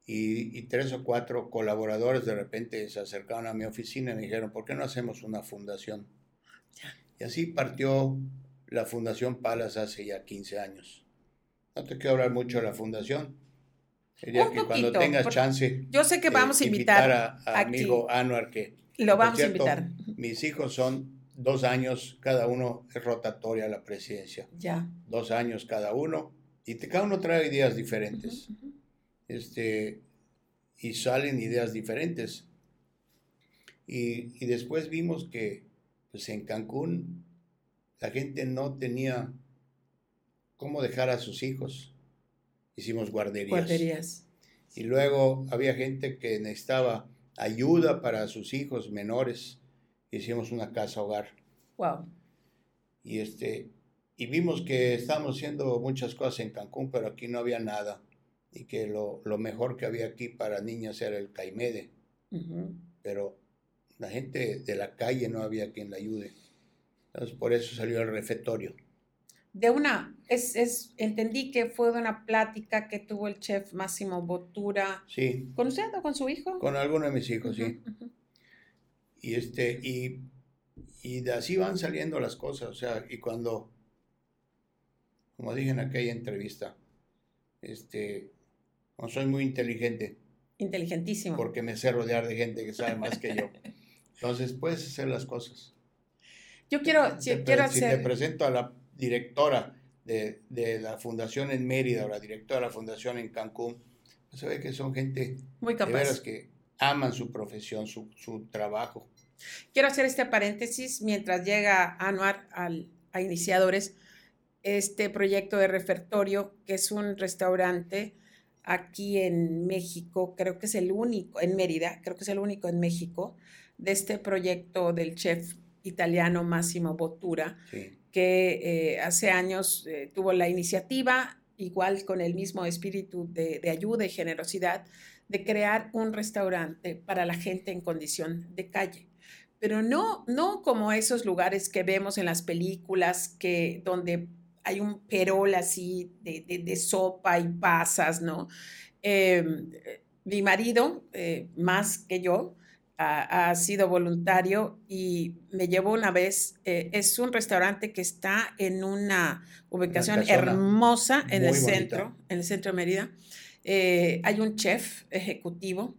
Y, y, tres o cuatro colaboradores de repente se acercaron a mi oficina y me dijeron, ¿por qué no hacemos una fundación? Y así partió la Fundación Palas hace ya 15 años. No te quiero hablar mucho de la fundación. Sería que cuando tengas chance. Yo sé que vamos a invitar, a, a amigo Anuar que. Lo vamos a invitar. Mis hijos son dos años, cada uno es rotatoria a la presidencia. Ya. Dos años cada uno. Y te, cada uno trae ideas diferentes. Este, y salen ideas diferentes. Y, y, después vimos que pues en Cancún la gente no tenía cómo dejar a sus hijos. Hicimos guarderías. Guarderías. Y luego había gente que necesitaba ayuda para sus hijos menores hicimos una casa hogar. Wow. Y este y vimos que estábamos haciendo muchas cosas en Cancún, pero aquí no había nada. Y que lo, mejor que había aquí para niñas era el caimede. Pero la gente de la calle no había quien la ayude. Entonces por eso salió el refectorio. De una, es, es, entendí que fue de una plática que tuvo el chef Máximo Botura. Sí. ¿Con usted o con su hijo? Con alguno de mis hijos, sí. Y, este, y, y de así van saliendo las cosas. O sea, y cuando, como dije en aquella entrevista, este, no soy muy inteligente. Inteligentísimo. Porque me sé rodear de gente que sabe más que yo. *laughs* Entonces puedes hacer las cosas. Yo quiero, si, quiero hacer... Si te presento a la directora de, de, la fundación en Mérida o la directora de la fundación en Cancún, pues se ve que son gente muy capaz. De veras que aman su profesión, su, su trabajo. Quiero hacer este paréntesis mientras llega Anuar al, a Iniciadores, este proyecto de refertorio, que es un restaurante aquí en México, creo que es el único, en Mérida, creo que es el único en México, de este proyecto del chef italiano Massimo Bottura, que eh, hace años eh, tuvo la iniciativa, igual con el mismo espíritu de, de ayuda y generosidad, de crear un restaurante para la gente en condición de calle pero no, no como esos lugares que vemos en las películas que donde hay un perol así de, sopa y pasas, ¿no? Em, mi marido, eh, más que yo, ha, sido voluntario y me llevó una vez, eh, es un restaurante que está en una ubicación hermosa en el centro, en el centro de Mérida. Eh, hay un chef ejecutivo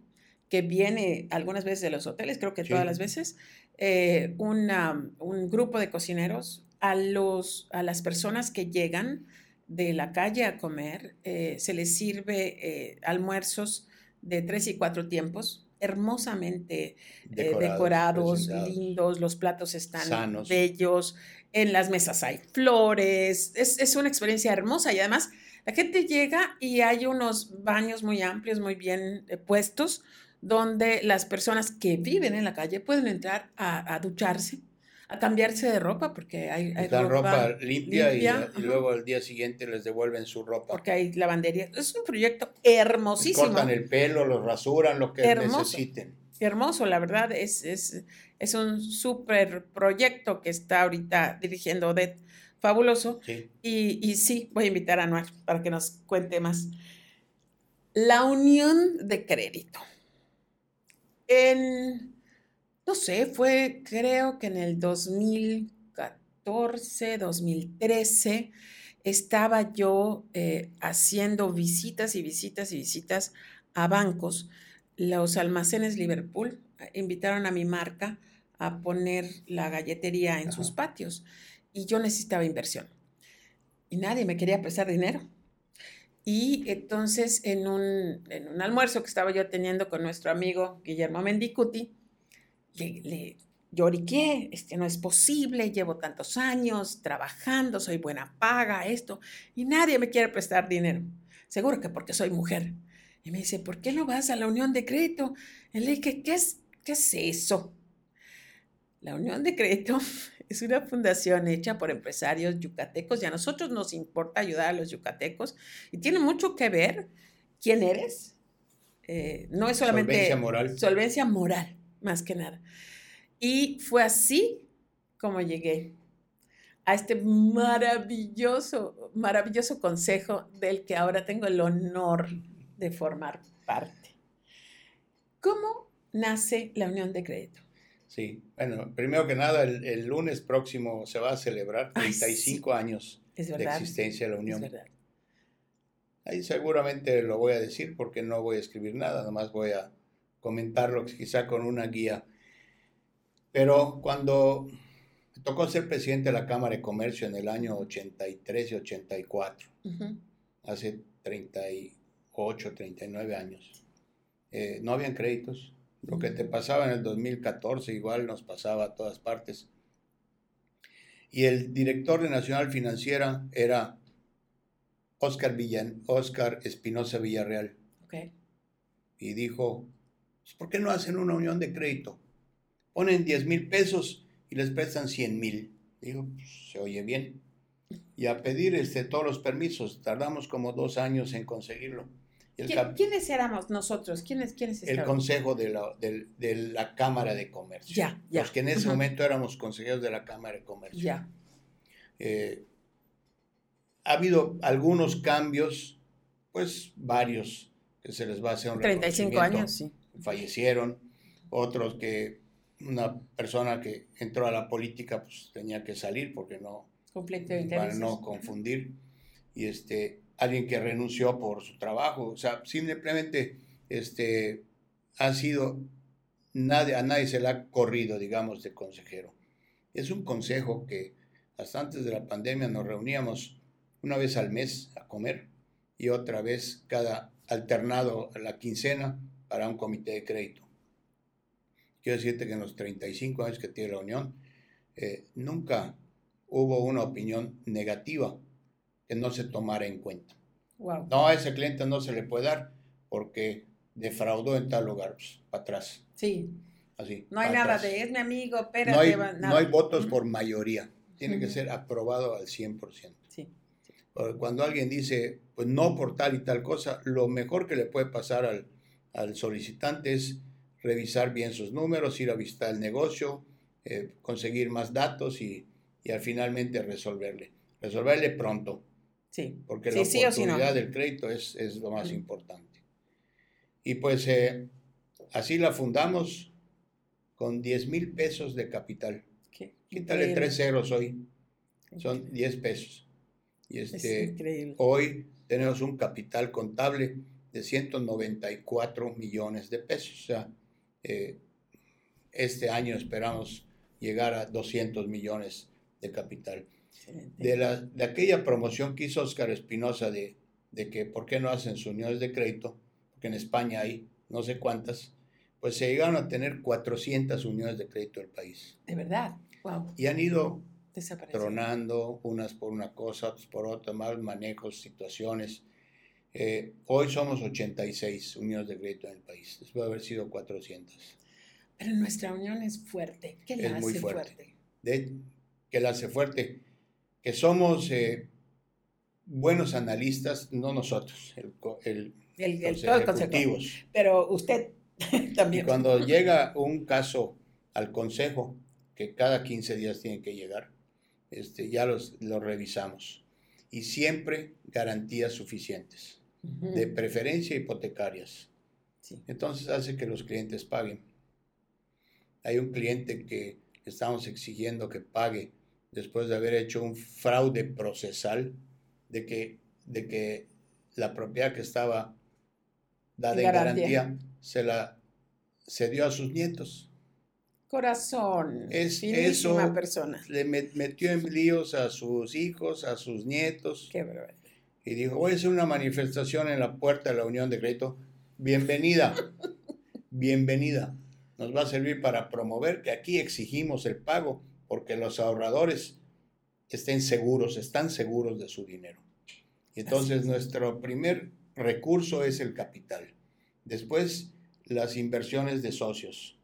que viene algunas veces de los hoteles, creo que todas las veces, eh, un grupo de cocineros a, los, a las personas que llegan de la calle a comer, eh, se les sirve eh, almuerzos de tres y cuatro tiempos, hermosamente decorados, lindos, los platos están bellos, en las mesas hay flores, es, es una experiencia hermosa y además la gente llega y hay unos baños muy amplios, muy bien eh, puestos, donde las personas que viven en la calle pueden entrar a, ducharse, a cambiarse de ropa, porque hay, hay ropa, limpia, y, luego al día siguiente les devuelven su ropa. Porque hay lavandería. Es un proyecto hermosísimo. cortan el pelo, los rasuran, lo que necesiten. Hermoso, la verdad, es, es, es un súper proyecto que está ahorita dirigiendo Odette fabuloso. Y, y, sí, voy a invitar a Anuar para que nos cuente más. La unión de crédito. En, no sé, fue creo que en el 2014, 2013, estaba yo eh, haciendo visitas y visitas y visitas a bancos. Los almacenes Liverpool eh, invitaron a mi marca a poner la galletería en sus patios y yo necesitaba inversión. Y nadie me quería prestar dinero. Y entonces en un, en un almuerzo que estaba yo teniendo con nuestro amigo Guillermo Mendicuti, le, le lloriqué, este no es posible, llevo tantos años trabajando, soy buena paga, esto, y nadie me quiere prestar dinero. Seguro que porque soy mujer. Y me dice, ¿por qué no vas a la unión de crédito? Y le dije, ¿qué es, qué es eso? La unión de crédito *laughs* es una fundación hecha por empresarios yucatecos y a nosotros nos importa ayudar a los yucatecos y tiene mucho que ver quién eres. Eh, no es solamente solvencia moral. Solvencia moral, más que nada. Y fue así como llegué a este maravilloso, maravilloso consejo del que ahora tengo el honor de formar parte. ¿Cómo nace la Unión de Crédito? Sí, bueno, primero que nada, el, lunes próximo se va a celebrar 35 años de existencia de la Unión. Es verdad. Ahí seguramente lo voy a decir porque no voy a escribir nada, nomás voy a comentarlo quizá con una guía. Pero cuando me tocó ser presidente de la Cámara de Comercio en el año 83 y 84, hace 38, 39 años, eh, no habían créditos, lo que te pasaba en el 2014 igual nos pasaba a todas partes. Y el director de Nacional Financiera era Oscar, Villan, Oscar Espinosa Villarreal. Y dijo, ¿por qué no hacen una unión de crédito? Ponen 10 mil pesos y les prestan 100 mil. Digo, pues, se oye bien. Y a pedir este, todos los permisos, tardamos como dos años en conseguirlo. ¿Quiénes éramos nosotros? ¿Quiénes, quiénes El consejo de la, de, la, Cámara de Comercio. Ya, ya. Los que en ese momento éramos consejeros de la Cámara de Comercio. Ya. Eh, ha habido algunos cambios, pues varios, que se les va a hacer un 35 años, sí. Fallecieron, otros que una persona que entró a la política pues tenía que salir porque no... Para no confundir. Y este, alguien que renunció por su trabajo, o sea, simplemente este, ha sido, nadie, a nadie se le ha corrido, digamos, de consejero. Es un consejo que hasta antes de la pandemia nos reuníamos una vez al mes a comer y otra vez cada alternado a la quincena para un comité de crédito. Quiero decirte que en los 35 años que tiene la Unión, eh, nunca hubo una opinión negativa que no se tomara en cuenta. No, a ese cliente no se le puede dar porque defraudó en tal lugar, pues, para atrás. Sí. Así. No hay nada de es mi amigo, pero no hay, no hay votos por mayoría. Tiene que ser aprobado al 100%. Sí. Cuando alguien dice, pues no por tal y tal cosa, lo mejor que le puede pasar al, al solicitante es revisar bien sus números, ir a visitar el negocio, eh, conseguir más datos y, y al finalmente resolverle. Resolverle pronto. Sí. Porque la oportunidad del crédito es, lo más importante. Y pues eh, así la fundamos con 10 mil pesos de capital. Quítale tres ceros hoy. Son 10 pesos. Y este, hoy tenemos un capital contable de 194 millones de pesos. O sea, eh, este año esperamos llegar a 200 millones de capital de, la, de aquella promoción que hizo Oscar Espinosa de, de que por qué no hacen sus uniones de crédito, porque en España hay no sé cuántas, pues se llegaron a tener 400 uniones de crédito del país. De verdad, wow. Y han ido tronando, unas por una cosa, otras por otra, mal manejos, situaciones. Eh, hoy somos 86 uniones de crédito en el país, después de haber sido 400. Pero nuestra unión es fuerte. ¿Qué la hace fuerte? De, ¿Qué la hace fuerte? que somos eh, buenos analistas, no nosotros, el, el, el, Pero usted *laughs* también. Y cuando llega un caso al consejo, que cada 15 días tiene que llegar, este, ya los, los revisamos. Y siempre garantías suficientes. De preferencia hipotecarias. Entonces hace que los clientes paguen. Hay un cliente que estamos exigiendo que pague después de haber hecho un fraude procesal de que, de que la propiedad que estaba dada en garantía, se la cedió a sus nietos. Corazón. Es eso. persona. Le metió en líos a sus hijos, a sus nietos. Qué Y dijo, voy a hacer una manifestación en la puerta de la Unión de Crédito. Bienvenida. bienvenida. Nos va a servir para promover que aquí exigimos el pago porque los ahorradores estén seguros, están seguros de su dinero. Y entonces nuestro primer recurso es el capital. Después las inversiones de socios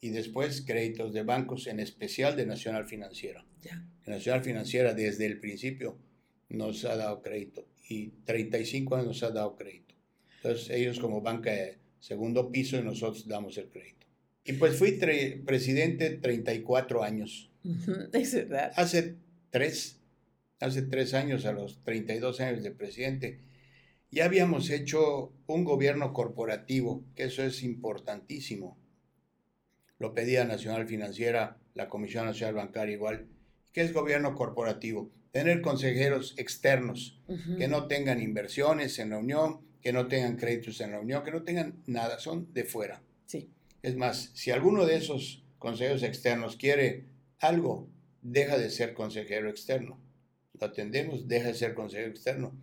y después créditos de bancos, en especial de Nacional Financiera. Nacional Financiera desde el principio nos ha dado crédito y 35 años nos ha dado crédito. Entonces ellos como banca de segundo piso y nosotros damos el crédito. Y pues fui presidente 34 años. Es verdad. Hace tres, hace tres años, a los 32 años de presidente, ya habíamos hecho un gobierno corporativo, que eso es importantísimo. Lo pedía Nacional Financiera, la Comisión Nacional Bancaria igual. ¿Qué es gobierno corporativo? Tener consejeros externos que no tengan inversiones en la Unión, que no tengan créditos en la Unión, que no tengan nada, son de fuera. Sí. Es más, si alguno de esos consejeros externos quiere algo, deja de ser consejero externo. Lo atendemos, deja de ser consejero externo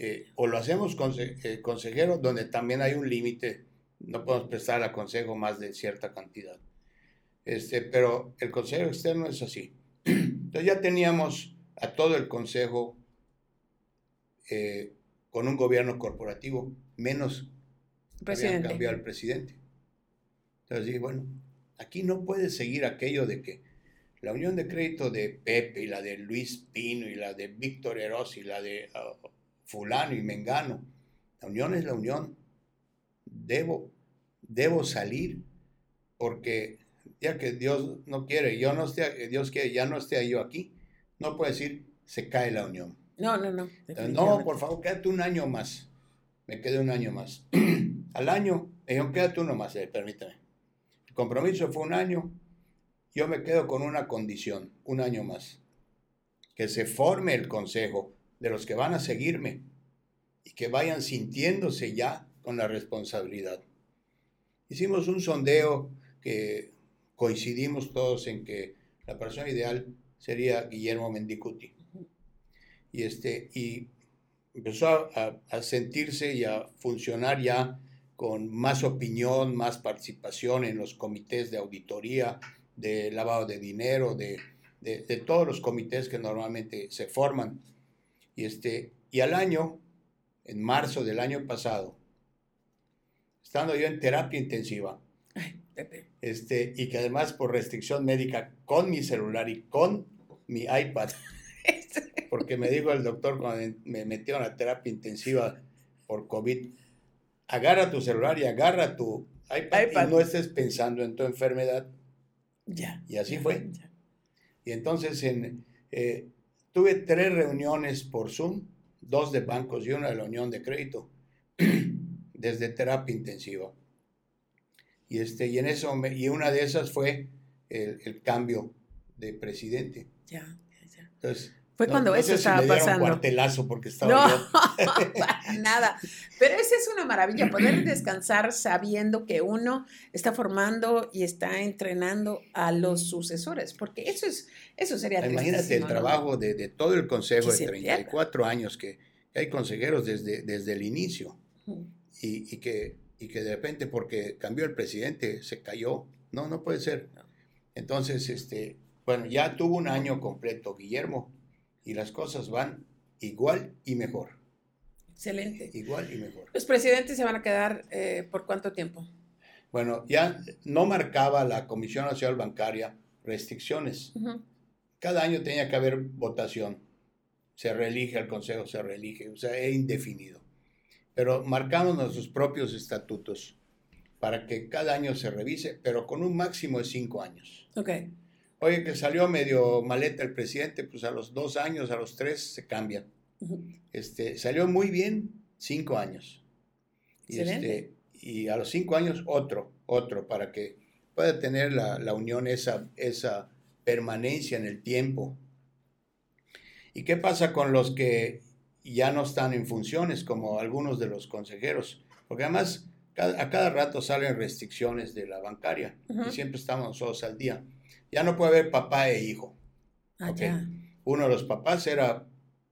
eh, o lo hacemos eh, consejero, donde también hay un límite, no podemos prestar a consejo más de cierta cantidad. Este, pero el consejero externo es así. *clears throat* Entonces ya teníamos a todo el consejo eh, con un gobierno corporativo, menos presidente. cambiado el presidente. Entonces dije, bueno, aquí no puede seguir aquello de que la unión de crédito de Pepe y la de Luis Pino y la de Víctor Eros y la de ah, fulano y mengano. La unión es la unión. Debo, debo salir porque ya que Dios no quiere, yo no esté, Dios quiere, ya no esté yo aquí, no puede decir se cae la unión. No, no, no. no, por favor, quédate un año más. Me quedé un año más. *clears throat* Al año, me dijo, quédate uno más, eh, permítame. El compromiso fue un año. Yo me quedo con una condición, un año más. Que se forme el consejo de los que van a seguirme y que vayan sintiéndose ya con la responsabilidad. Hicimos un sondeo que coincidimos todos en que la persona ideal sería Guillermo Mendicuti. Y, este, y empezó a, a, sentirse y a funcionar ya con más opinión, más participación en los comités de auditoría, de lavado de dinero, de, de, de todos los comités que normalmente se forman. Y, este, y al año, en marzo del año pasado, estando yo en terapia intensiva, este, y que además por restricción médica con mi celular y con mi iPad, *laughs* porque me dijo el doctor cuando me metió en la terapia intensiva por COVID, agarra tu celular y agarra tu iPad, y no estés pensando en tu enfermedad. Ya. Y así fue. Y entonces en, eh, Tuve tres reuniones por Zoom, dos de bancos y una de la Unión de Crédito, *clears throat* desde terapia intensiva. Y, este, y, en eso y una de esas fue el, cambio de presidente. Ya, ya. Entonces, fue cuando eso estaba pasando. Un cuartelazo porque estaba no, *laughs* nada. Pero esa es una maravilla, poder *clears throat* descansar sabiendo que uno está formando y está entrenando a los sucesores, porque eso es eso sería Imagínate el trabajo de, todo el consejo de 34 años que, hay consejeros desde, desde el inicio y, que, y que de repente porque cambió el presidente se cayó. No, no puede ser. Entonces, este, bueno, ya tuvo un año completo Guillermo y las cosas van igual y mejor. Excelente. Igual y mejor. ¿Los presidentes se van a quedar eh, por cuánto tiempo? Bueno, ya no marcaba la Comisión Nacional Bancaria restricciones. Cada año tenía que haber votación. Se reelige el Consejo, se reelige, o sea, es indefinido. Pero marcamos nuestros propios estatutos para que cada año se revise, pero con un máximo de cinco años. Ok. Oye, que salió medio maleta el presidente, pues a los dos años, a los tres se cambia. este, salió muy bien, Cinco años. Y, este, y a los cinco años otro, otro, para que pueda tener la, la unión esa, esa permanencia en el tiempo. ¿Y qué pasa con los que ya no están en funciones, como algunos de los consejeros? Porque además a cada rato salen restricciones de la bancaria y siempre estamos nosotros al día. Ya no puede haber papá e hijo. Ah, Uno de los papás era,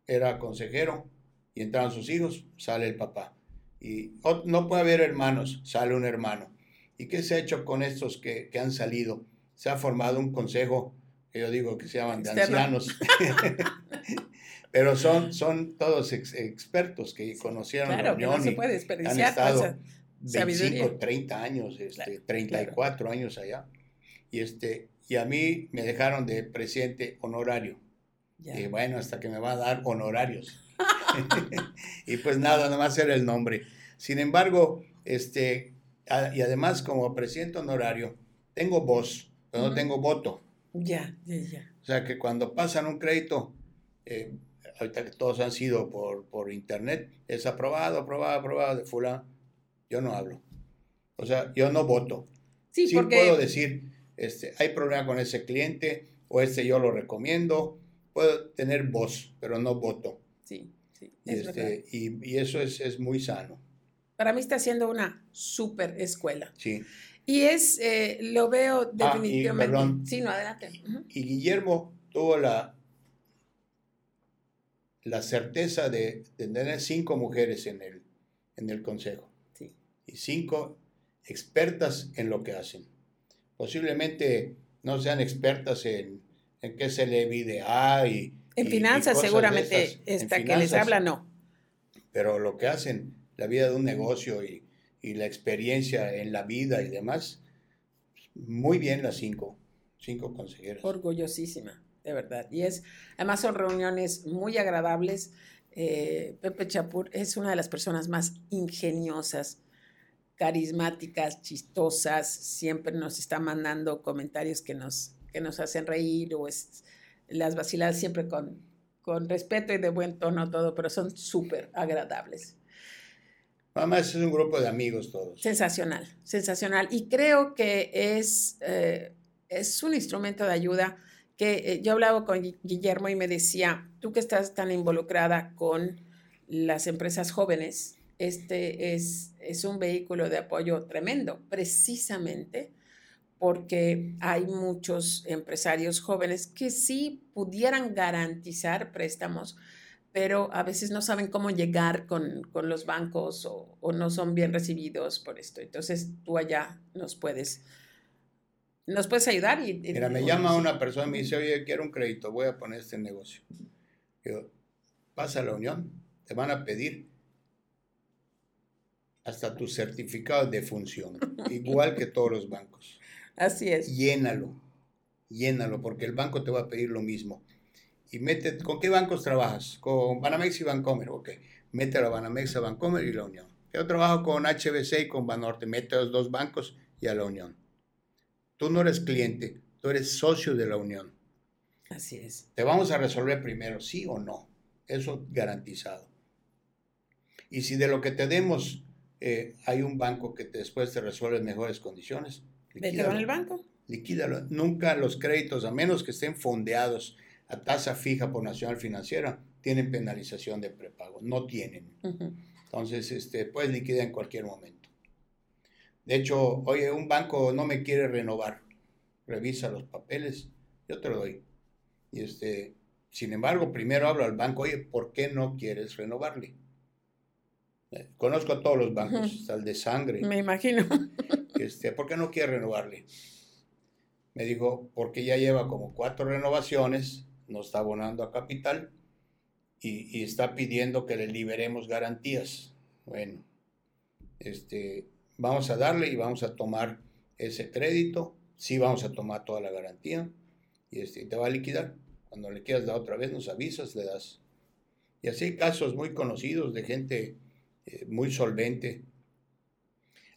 era consejero y entraron sus hijos, sale el papá. Y no puede haber hermanos, sale un hermano. ¿Y qué se ha hecho con estos que, han salido? Se ha formado un consejo, que yo digo que se llaman de ancianos. *laughs* *laughs* Pero son, son todos expertos que conocieron la unión. no se puede desperdiciar. Han estado 25, 30 años, este, 34 años allá. Y, este, y a mí me dejaron de presidente honorario. Y bueno, hasta que me va a dar honorarios. *laughs* *laughs* y pues nada, nomás era el nombre. Sin embargo, este, y además como presidente honorario, tengo voz, pero no tengo voto. Ya, ya, ya. O sea que cuando pasan un crédito, eh, ahorita que todos han sido por, por internet, es aprobado, aprobado, aprobado de fulano. Yo no hablo. O sea, yo no voto. Sí, sí puedo decir, este, hay problema con ese cliente o este yo lo recomiendo. Puedo tener voz, pero no voto. Sí, sí. y, este, y, eso es, es, muy sano. Para mí está siendo una súper escuela. Sí. Y es, eh, lo veo definitivamente. Ah, y, sí, no, adelante. Y Guillermo tuvo la, la certeza de, de, tener cinco mujeres en el, en el consejo. Sí. Y cinco expertas en lo que hacen. Posiblemente no sean expertas en, en qué se le video y... En finanzas seguramente, esta que les habla no. Pero lo que hacen, la vida de un negocio y, y la experiencia en la vida y demás, muy bien las cinco, cinco consejeras. Orgullosísima, de verdad. Y es, además son reuniones muy agradables. Eh, Pepe Chapur es una de las personas más ingeniosas carismáticas, chistosas, siempre nos está mandando comentarios que nos, que nos hacen reír o es, las vaciladas siempre con, con respeto y de buen tono todo, pero son súper agradables. Además es un grupo de amigos todos. Sensacional, sensacional. Y creo que es, eh, es un instrumento de ayuda que eh, yo hablaba con Guillermo y me decía, tú que estás tan involucrada con las empresas jóvenes, este es, es un vehículo de apoyo tremendo, precisamente porque hay muchos empresarios jóvenes que sí pudieran garantizar préstamos, pero a veces no saben cómo llegar con, con los bancos o, o, no son bien recibidos por esto. Entonces tú allá nos puedes, nos puedes ayudar. Y, Mira, me llama una persona y me dice, oye, quiero un crédito, voy a poner este negocio. Yo, pasa a la unión, te van a pedir hasta tu certificado de función, *laughs* igual que todos los bancos. Así es. Llénalo, llénalo, porque el banco te va a pedir lo mismo. Y mete, ¿con qué bancos trabajas? Con Banamex y Bancomer, ok. Mete a Banamex, a Bancomer y la Unión. Yo trabajo con HBC y con Banorte, mete a los dos bancos y a la Unión. Tú no eres cliente, tú eres socio de la Unión. Así es. Te vamos a resolver primero, sí o no. Eso garantizado. Y si de lo que te demos eh, hay un banco que después te resuelve en mejores condiciones. Vete con el banco. Liquídalo. Nunca los créditos, a menos que estén fondeados a tasa fija por Nacional Financiera, tienen penalización de prepago. No tienen. Entonces, este, puedes liquidar en cualquier momento. De hecho, oye, un banco no me quiere renovar. Revisa los papeles, yo te lo doy. Y este, sin embargo, primero hablo al banco, oye, ¿por qué no quieres renovarle? Conozco a todos los bancos, hasta el de sangre. Me imagino. *laughs* Este, ¿Por qué no quiere renovarle? Me dijo, porque ya lleva como cuatro renovaciones, no está abonando a capital y, está pidiendo que le liberemos garantías. Bueno, este, vamos a darle y vamos a tomar ese crédito, sí vamos a tomar toda la garantía y este, te va a liquidar. Cuando le quieras dar otra vez, nos avisas, le das. Y así hay casos muy conocidos de gente eh, muy solvente.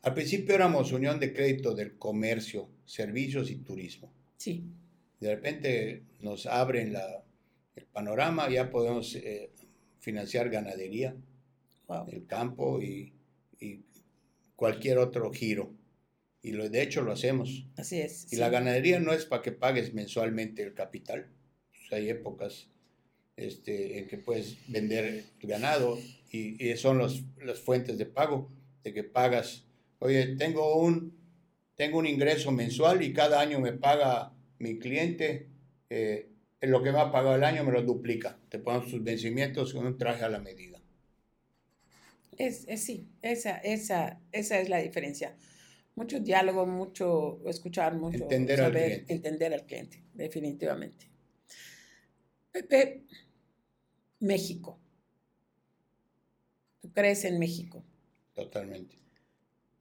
Al principio éramos Unión de Crédito del Comercio, Servicios y Turismo. Sí. De repente nos abren la, el panorama, ya podemos eh, financiar ganadería. el campo y, cualquier otro giro. Y lo, de hecho lo hacemos. Así es. Y la ganadería no es para que pagues mensualmente el capital. Pues hay épocas este, en que puedes vender ganado y, y son los, las fuentes de pago, de que pagas, oye, tengo un, tengo un ingreso mensual y cada año me paga mi cliente eh, en lo que me ha pagado el año me lo duplica. Te ponen sus vencimientos con un traje a la medida. Es, sí, esa, esa, esa es la diferencia. Mucho diálogo, mucho escuchar, mucho entender saber, al cliente. entender al cliente, definitivamente. Pepe, México. ¿Tú crees en México? Totalmente.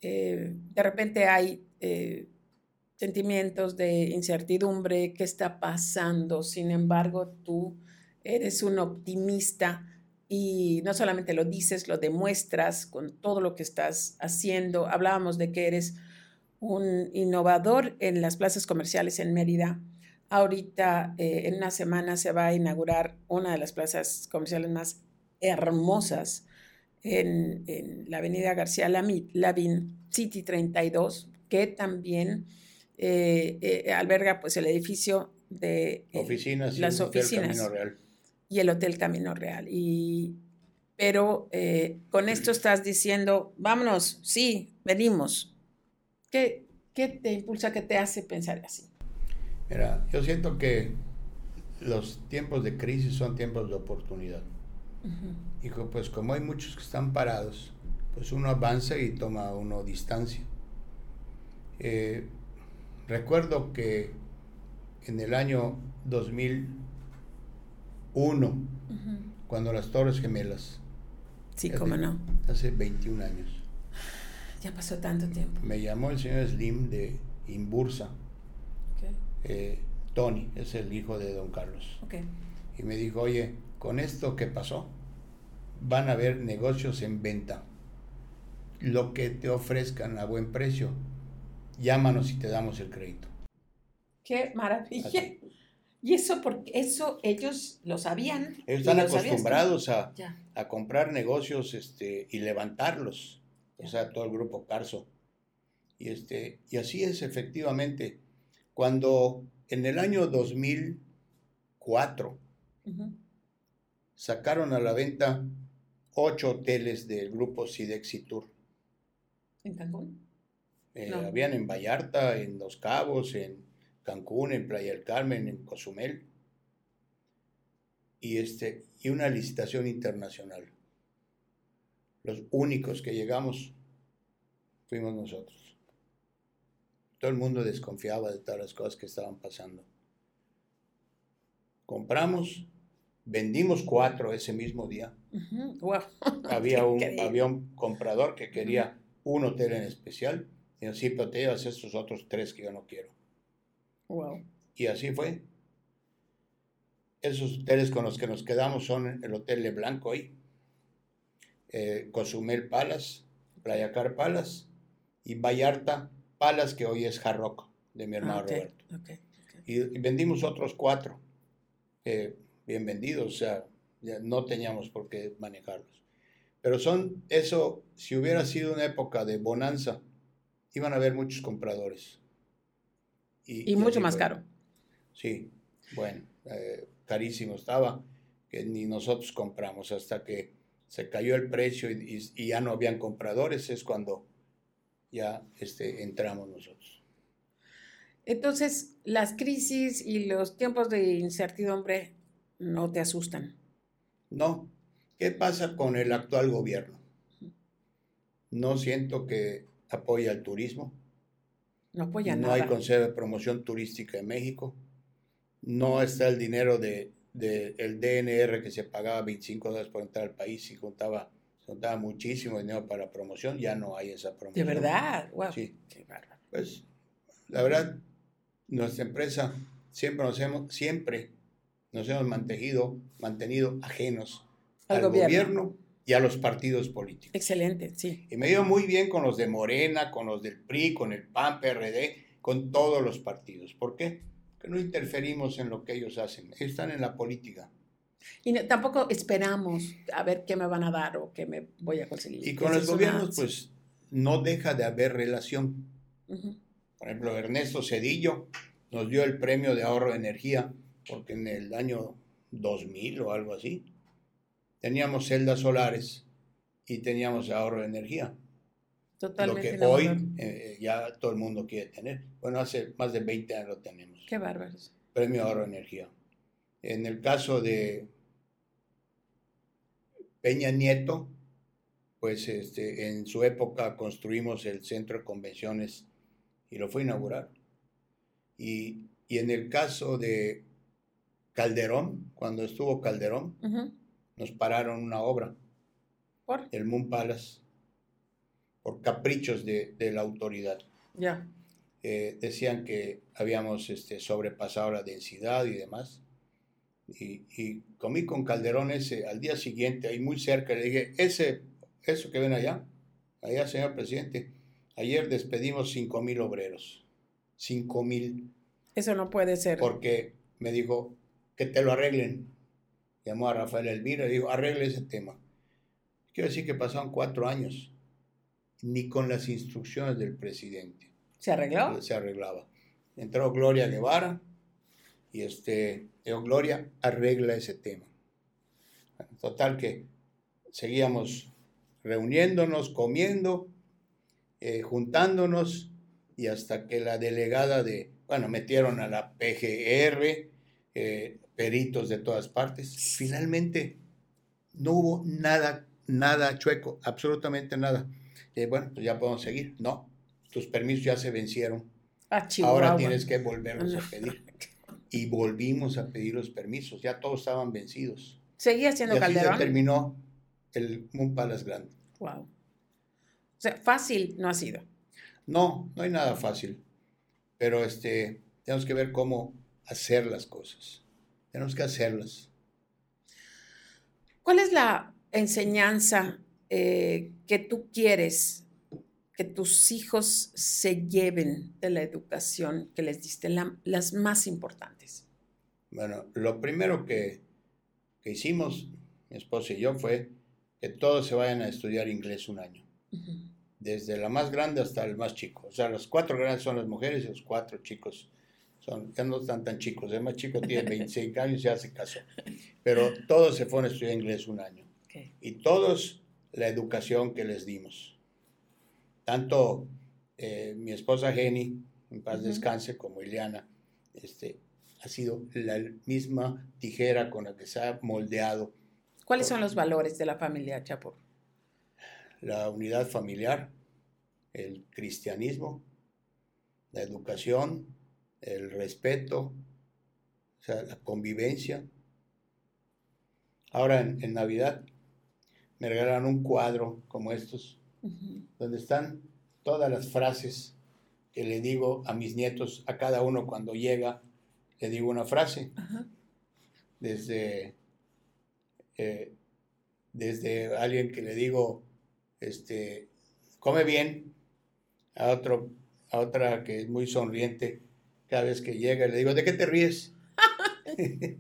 Eh, de repente hay eh, sentimientos de incertidumbre, qué está pasando. Sin embargo, tú eres un optimista y no solamente lo dices, lo demuestras con todo lo que estás haciendo. Hablábamos de que eres un innovador en las plazas comerciales en Mérida. Ahorita, eh, en una semana, se va a inaugurar una de las plazas comerciales más hermosas en, en la avenida García Lavín, City 32, que también eh, eh, alberga pues el edificio de oficinas las oficinas Camino Real. Y el Hotel Camino Real. Y, pero con esto estás diciendo, vámonos, sí, venimos. ¿Qué, ¿Qué te impulsa, qué te hace pensar así? Mira, yo siento que los tiempos de crisis son tiempos de oportunidad. Hijo, pues como hay muchos que están parados, pues uno avanza y toma uno distancia. Eh, Recuerdo que en el año 2001, cuando las Torres Gemelas. Sí, cómo no. Hace 21 años. Ya pasó tanto tiempo. Me llamó el señor Slim de Imbursa. Eh, Tony, es el hijo de don Carlos. Y me dijo, oye, con esto que pasó, van a haber negocios en venta. Lo que te ofrezcan a buen precio, llámanos y te damos el crédito. Qué maravilla. Y eso porque eso ellos lo sabían. Ellos están acostumbrados a, a, comprar negocios este, y levantarlos. O sea, todo el grupo Carso. Y, este, y así es efectivamente. Cuando en el año 2004 sacaron a la venta ocho hoteles del grupo Sidexitur. ¿En Cancún? Eh, habían en Vallarta, en Los Cabos, en Cancún, en Playa del Carmen, en Cozumel. Y, este, y una licitación internacional. Los únicos que llegamos fuimos nosotros. Todo el mundo desconfiaba de todas las cosas que estaban pasando. Compramos, vendimos cuatro ese mismo día. *laughs* había, un, había un comprador que quería un hotel en especial y sí, pero te llevas estos otros tres que yo no quiero. Wow. Y así fue. Esos hoteles con los que nos quedamos son el Hotel Le Blanco hoy, eh, Cozumel Palace, Playa Car Palace y Vallarta Palace, que hoy es Hard de mi hermano ah, Roberto. Y, vendimos otros cuatro, bien vendidos, o sea, ya no teníamos por qué manejarlos. Pero son, eso, si hubiera sido una época de bonanza, iban a haber muchos compradores. Y, mucho más caro. Sí, bueno, eh, carísimo estaba, que ni nosotros compramos hasta que se cayó el precio y, ya no habían compradores, es cuando ya este, entramos nosotros. Entonces, las crisis y los tiempos de incertidumbre no te asustan. No. ¿Qué pasa con el actual gobierno? No siento que apoya el turismo. No apoya no nada. hay Consejo de Promoción Turística en México. No está el dinero de, el DNR que se pagaba 25 dólares por entrar al país y contaba, contaba muchísimo dinero para promoción. Ya no hay esa promoción. De verdad, Sí. Pues la verdad, nuestra empresa siempre nos hemos, siempre nos hemos mantenido, mantenido ajenos al, gobierno y a los partidos políticos. Excelente, sí. Y me dio muy bien con los de Morena, con los del PRI, con el PAN, PRD, con todos los partidos. ¿Por qué? Porque no interferimos en lo que ellos hacen. Ellos están en la política. Y tampoco esperamos a ver qué me van a dar o qué me voy a conseguir. Y con los gobiernos, pues, no deja de haber relación. Por ejemplo, Ernesto Cedillo nos dio el premio de ahorro de energía, porque en el año 2000 o algo así, teníamos celdas solares y teníamos ahorro de energía. Totalmente. Lo que hoy eh, ya todo el mundo quiere tener. Bueno, hace más de 20 años lo tenemos. Qué bárbaros. Premio ahorro de energía. En el caso de Peña Nieto, pues este, en su época construimos el centro de convenciones y lo fue a inaugurar. Y, en el caso de Calderón, cuando estuvo Calderón, nos pararon una obra. ¿Por? El Moon Palace. Por caprichos de, la autoridad. Ya. Eh, decían que habíamos este, sobrepasado la densidad y demás. Y, comí con Calderón ese al día siguiente, ahí muy cerca, le dije, ese, eso que ven allá, allá, señor presidente, ayer despedimos cinco mil obreros. Cinco mil. Eso no puede ser. Porque me dijo que te lo arreglen. Llamó a Rafael Elvira y dijo, arregle ese tema. Quiero decir que pasaron cuatro años, ni con las instrucciones del presidente. ¿Se arregló? Se arreglaba. Entró Gloria Guevara y este, dijo, Gloria, arregla ese tema. Total que seguíamos reuniéndonos, comiendo, eh, juntándonos y hasta que la delegada de, bueno, metieron a la PGR, eh, peritos de todas partes. Finalmente no hubo nada, nada chueco, absolutamente nada. Eh, bueno, pues ya podemos seguir. No, tus permisos ya se vencieron. Ah, Ahora tienes que volverlos a pedir. Y volvimos a pedir los permisos, ya todos estaban vencidos. ¿Seguía siendo y así se terminó el Moon Palace Grande. Wow. O sea, fácil no ha sido. No, no hay nada fácil. Pero este, tenemos que ver cómo hacer las cosas. Tenemos que hacerlas. ¿Cuál es la enseñanza eh, que tú quieres que tus hijos se lleven de la educación que les diste, las más importantes? Bueno, lo primero que, que, hicimos, mi esposa y yo, fue que todos se vayan a estudiar inglés un año. Desde la más grande hasta el más chico. O sea, los cuatro grandes son las mujeres y los cuatro chicos ya no están tan chicos, el más chico tiene 25 años y ya se casó. Pero todos se fueron a estudiar inglés un año. Y todos la educación que les dimos. Tanto eh, mi esposa Jenny, en paz descanse, como Ileana, este, ha sido la misma tijera con la que se ha moldeado. ¿Cuáles son los valores de la familia Chapo? La unidad familiar, el cristianismo, la educación, el respeto, o sea, la convivencia. Ahora en, Navidad me regalaron un cuadro como estos, donde están todas las frases que le digo a mis nietos, a cada uno cuando llega, le digo una frase. Desde, eh, desde alguien que le digo, este, come bien, a, otro, a otra que es muy sonriente, cada vez que llega le digo, ¿de qué te ríes? *laughs*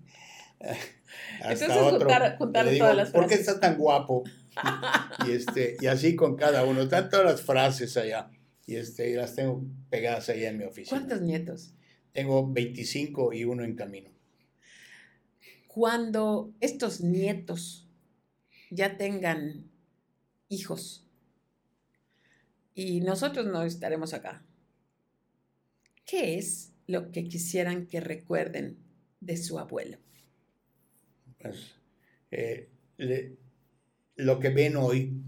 Hasta Entonces, otro, juntar, le digo, todas las ¿por qué estás tan guapo? *laughs* y, este, y así con cada uno. Están todas las frases allá. Y, este, y las tengo pegadas allá en mi oficina. ¿Cuántos nietos? Tengo 25 y uno en camino. Cuando estos nietos ya tengan hijos y nosotros no estaremos acá, ¿qué es lo que quisieran que recuerden de su abuelo? Pues, eh, lo que ven hoy,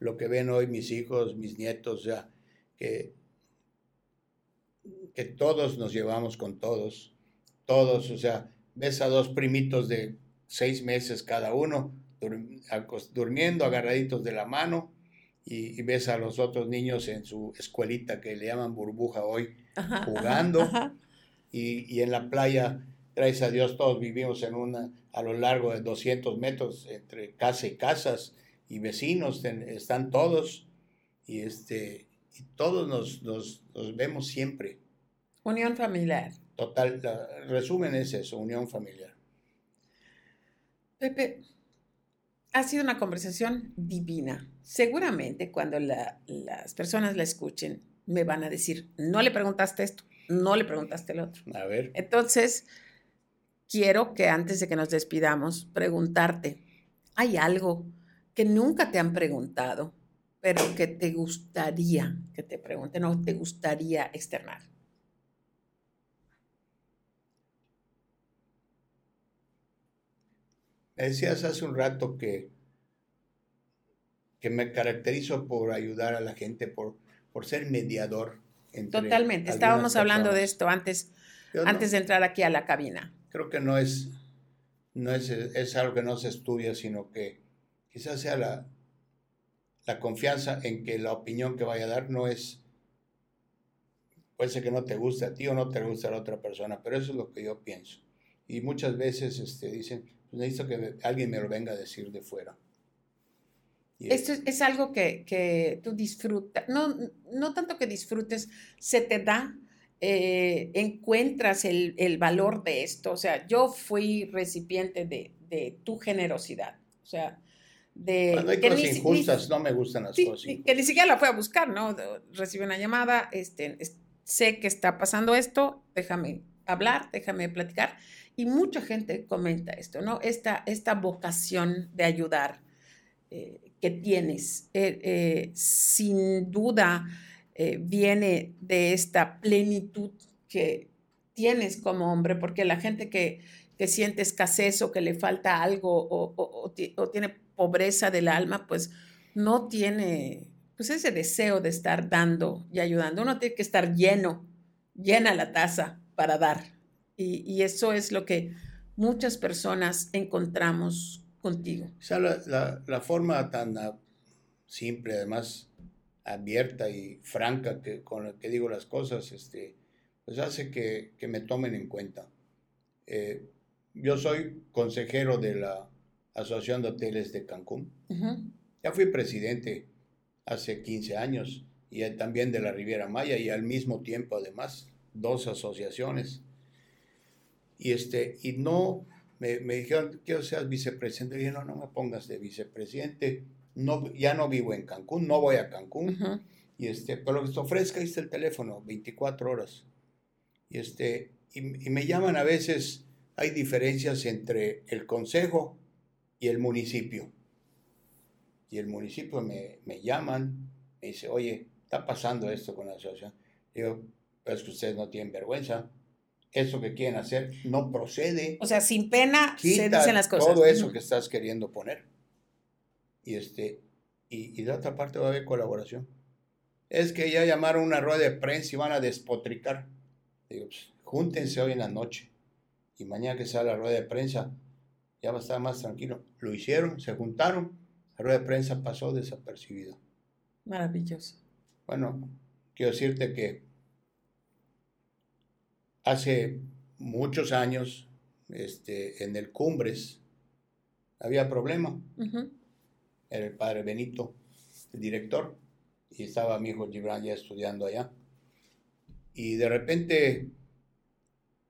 lo que ven hoy mis hijos, mis nietos, ya que, que todos nos llevamos con todos, todos, o sea, ves a dos primitos de seis meses cada uno, durmiendo agarraditos de la mano, y, ves a los otros niños en su escuelita que le llaman burbuja hoy, jugando. Y, y, en la playa, gracias a Dios, todos vivimos en una, a lo largo de 200 metros entre casa y casas y vecinos, están todos. Y, este, y todos nos, nos, nos vemos siempre. Unión familiar. Total, el resumen es eso, unión familiar. Pepe, ha sido una conversación divina. Seguramente cuando las personas la escuchen, me van a decir, no le preguntaste esto, no le preguntaste el otro. A ver. Entonces, quiero que antes de que nos despidamos, preguntarte, ¿hay algo que nunca te han preguntado, pero que te gustaría que te pregunten o te gustaría externar? decías hace un rato que, que me caracterizo por ayudar a la gente, por, por ser mediador. Totalmente, estábamos hablando de esto antes, antes de entrar aquí a la cabina. Creo que no es, no es, es algo que no se estudia, sino que quizás sea la, la confianza en que la opinión que vaya a dar no es, puede ser que no te guste a ti o no te guste a la otra persona, pero eso es lo que yo pienso. Y muchas veces este, dicen, necesito que alguien me lo venga a decir de fuera. Esto es, algo que, tú disfrutas, no, no tanto que disfrutes, se te da, eh, encuentras el, valor de esto. O sea, yo fui recipiente de, tu generosidad. O sea, de... Cuando hay cosas injustas, no me gustan las cosas Que ni siquiera la fui a buscar, ¿no? Recibí una llamada, este, sé que está pasando esto, déjame hablar, déjame platicar. Y mucha gente comenta esto, ¿no? Esta, esta vocación de ayudar eh, que tienes, eh, eh, sin duda viene de esta plenitud que tienes como hombre, porque la gente que, que siente escasez o que le falta algo o, o, tiene pobreza del alma, pues no tiene pues ese deseo de estar dando y ayudando. Uno tiene que estar lleno, llena la taza para dar. Y, eso es lo que muchas personas encontramos contigo. O sea, la, la, forma tan simple, además abierta y franca que, con la que digo las cosas, este, pues hace que, que me tomen en cuenta. Eh, yo soy consejero de la Asociación de Hoteles de Cancún. Ya fui presidente hace 15 años y también de la Riviera Maya y al mismo tiempo además dos asociaciones. Y, este, y no, me, me dijeron, quiero ser vicepresidente. Y dije, no, no me pongas de vicepresidente. No, ya no vivo en Cancún, no voy a Cancún. Y este, pero lo que te ofrezca, ahí está el teléfono, 24 horas. Y, este, y, me llaman a veces, hay diferencias entre el consejo y el municipio. Y el municipio me, me llaman, me dice, oye, está pasando esto con la asociación. Digo, pero es que ustedes no tienen vergüenza eso que quieren hacer no procede. O sea, sin pena se dicen las cosas. Todo eso que estás queriendo poner. Y, este, y, de otra parte va a haber colaboración. Es que ya llamaron una rueda de prensa y van a despotricar. Digo, pues, júntense hoy en la noche. Y mañana que sea la rueda de prensa, ya va a estar más tranquilo. Lo hicieron, se juntaron. La rueda de prensa pasó desapercibida. Maravilloso. Bueno, quiero decirte que hace muchos años, este, en el Cumbres, había problema. Era el padre Benito, el director, y estaba mi hijo Gibran ya estudiando allá. Y de repente,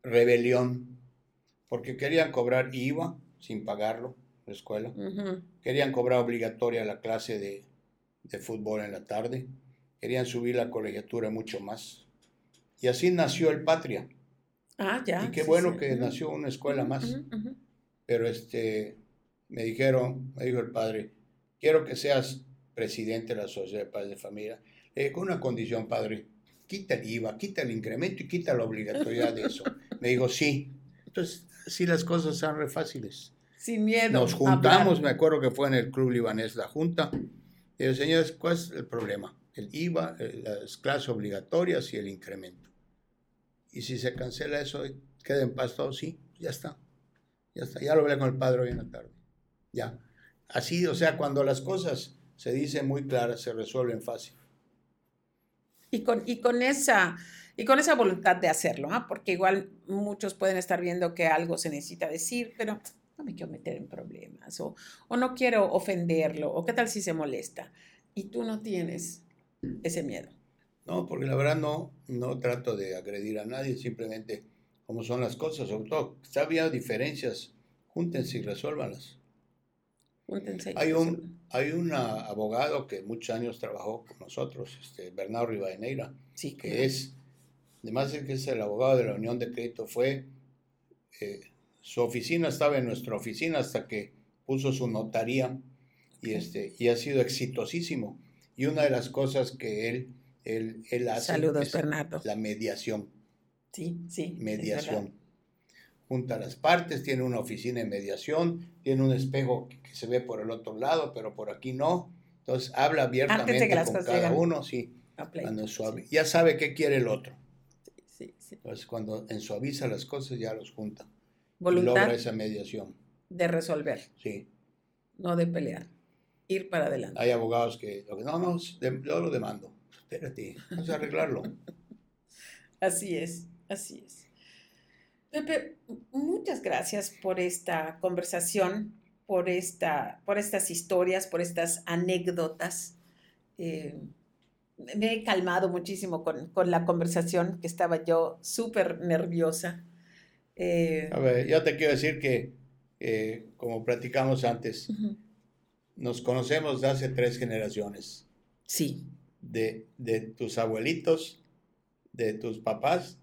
rebelión, porque querían cobrar IVA sin pagarlo, la escuela. Querían cobrar obligatoria la clase de, de fútbol en la tarde. Querían subir la colegiatura mucho más. Y así nació el Patria Ah, ya. Y qué bueno que nació una escuela más. Pero este, me dijeron, me dijo el padre, quiero que seas presidente de la Sociedad de Padres de Familia. con una condición, padre, quita el IVA, quita el incremento y quita la obligatoriedad de eso. *laughs* Me dijo, sí. Entonces, sí las cosas son re fáciles. Sin miedo. Nos juntamos, me acuerdo que fue en el Club Libanés la junta. Y yo, señores, ¿cuál es el problema? El IVA, eh, las clases obligatorias y el incremento. Y si se cancela eso, queda en paz todo, sí, ya está. Ya está. Ya lo hablé con el padre hoy en la tarde. Ya. Así, o sea, cuando las cosas se dicen muy claras, se resuelven fácil. Y con, y con esa y con esa voluntad de hacerlo, ¿ah? porque igual muchos pueden estar viendo que algo se necesita decir, pero no me quiero meter en problemas o, o no quiero ofenderlo o qué tal si se molesta. Y tú no tienes ese miedo. No, porque la verdad no, no trato de agredir a nadie, simplemente como son las cosas, sobre todo, si había diferencias, júntense y resuélvanlas. Hay un, hay un abogado que muchos años trabajó con nosotros, este, Bernardo Rivadeneira, sí, que es, además de que es el abogado de la Unión de Crédito, fue, eh, su oficina estaba en nuestra oficina hasta que puso su notaría y, este, y ha sido exitosísimo. Y una de las cosas que él, él, él hace Saludos, es Bernardo. la mediación. Sí, sí. Mediación. Junta las partes, tiene una oficina de mediación, tiene un espejo que, se ve por el otro lado, pero por aquí no. Entonces habla abiertamente con cada uno, sí. Cuando suave, ya sabe qué quiere el otro. Sí, sí, Entonces cuando en suaviza las cosas ya los junta. Voluntad. Y logra esa mediación. De resolver. Sí. No de pelear ir para adelante. Hay abogados que, no, no, yo lo demando. Espérate, vamos a arreglarlo. *laughs* así es, así es. Pepe, muchas gracias por esta conversación, por, esta, por estas historias, por estas anécdotas. Eh, me he calmado muchísimo con, la conversación, que estaba yo súper nerviosa. Eh, a ver, yo te quiero decir que, eh, como platicamos antes, nos conocemos de hace tres generaciones. Sí. De, tus abuelitos, de tus papás,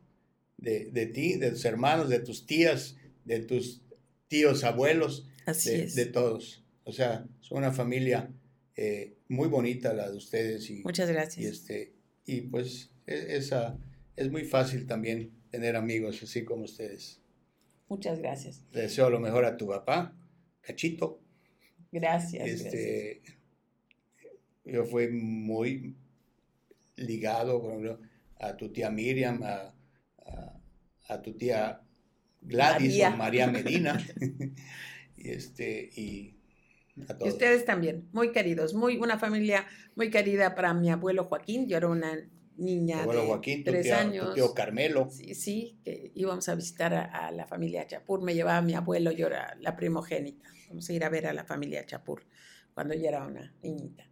de, ti, de tus hermanos, de tus tías, de tus tíos abuelos, Así de, es. de todos. O sea, son una familia eh, muy bonita la de ustedes. Y, Muchas gracias. Y, este, y pues e, esa, es muy fácil también tener amigos así como ustedes. Muchas gracias. Le deseo lo mejor a tu papá, Cachito, Gracias. Este, Yo fui muy ligado, por ejemplo, a tu tía Miriam, a, a, tu tía Gladys María. o María *laughs* Medina. *laughs* y este, y Y ustedes también, muy queridos, muy, una familia muy querida para mi abuelo Joaquín. Yo era una niña de Joaquín, tres años. Tu tío Carmelo. Sí, sí, que íbamos a visitar a, a, la familia Chapur. Me llevaba mi abuelo, yo era la primogénita. Vamos a ir a ver a la familia Chapur cuando yo era una niñita.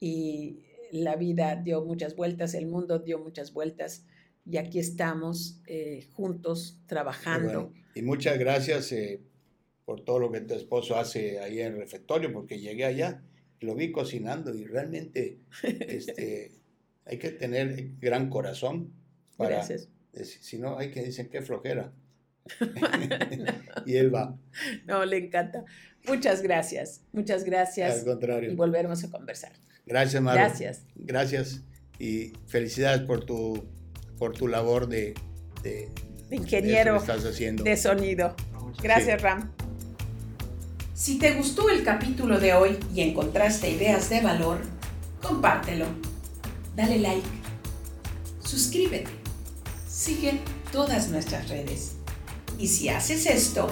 Y la vida dio muchas vueltas, el mundo dio muchas vueltas y aquí estamos eh, juntos trabajando. Y muchas gracias eh, por todo lo que tu esposo hace ahí en el refectorio, porque llegué allá y lo vi cocinando y realmente *laughs* este, hay que tener gran corazón para... Gracias. Si no, hay que dicen qué flojera. *laughs* y él va. No, le encanta. Muchas gracias, muchas gracias. Al contrario. Y volveremos a conversar. Gracias, Maru. Gracias. Gracias y felicidades por tu, por tu labor de, de, ingeniero estás haciendo. de sonido. Gracias, Ram. Si te gustó el capítulo de hoy y encontraste ideas de valor, compártelo. Dale like. Suscríbete. Sigue todas nuestras redes. Y si haces esto,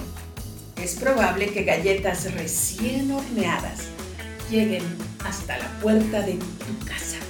es probable que galletas recién horneadas lleguen hasta la puerta de tu casa.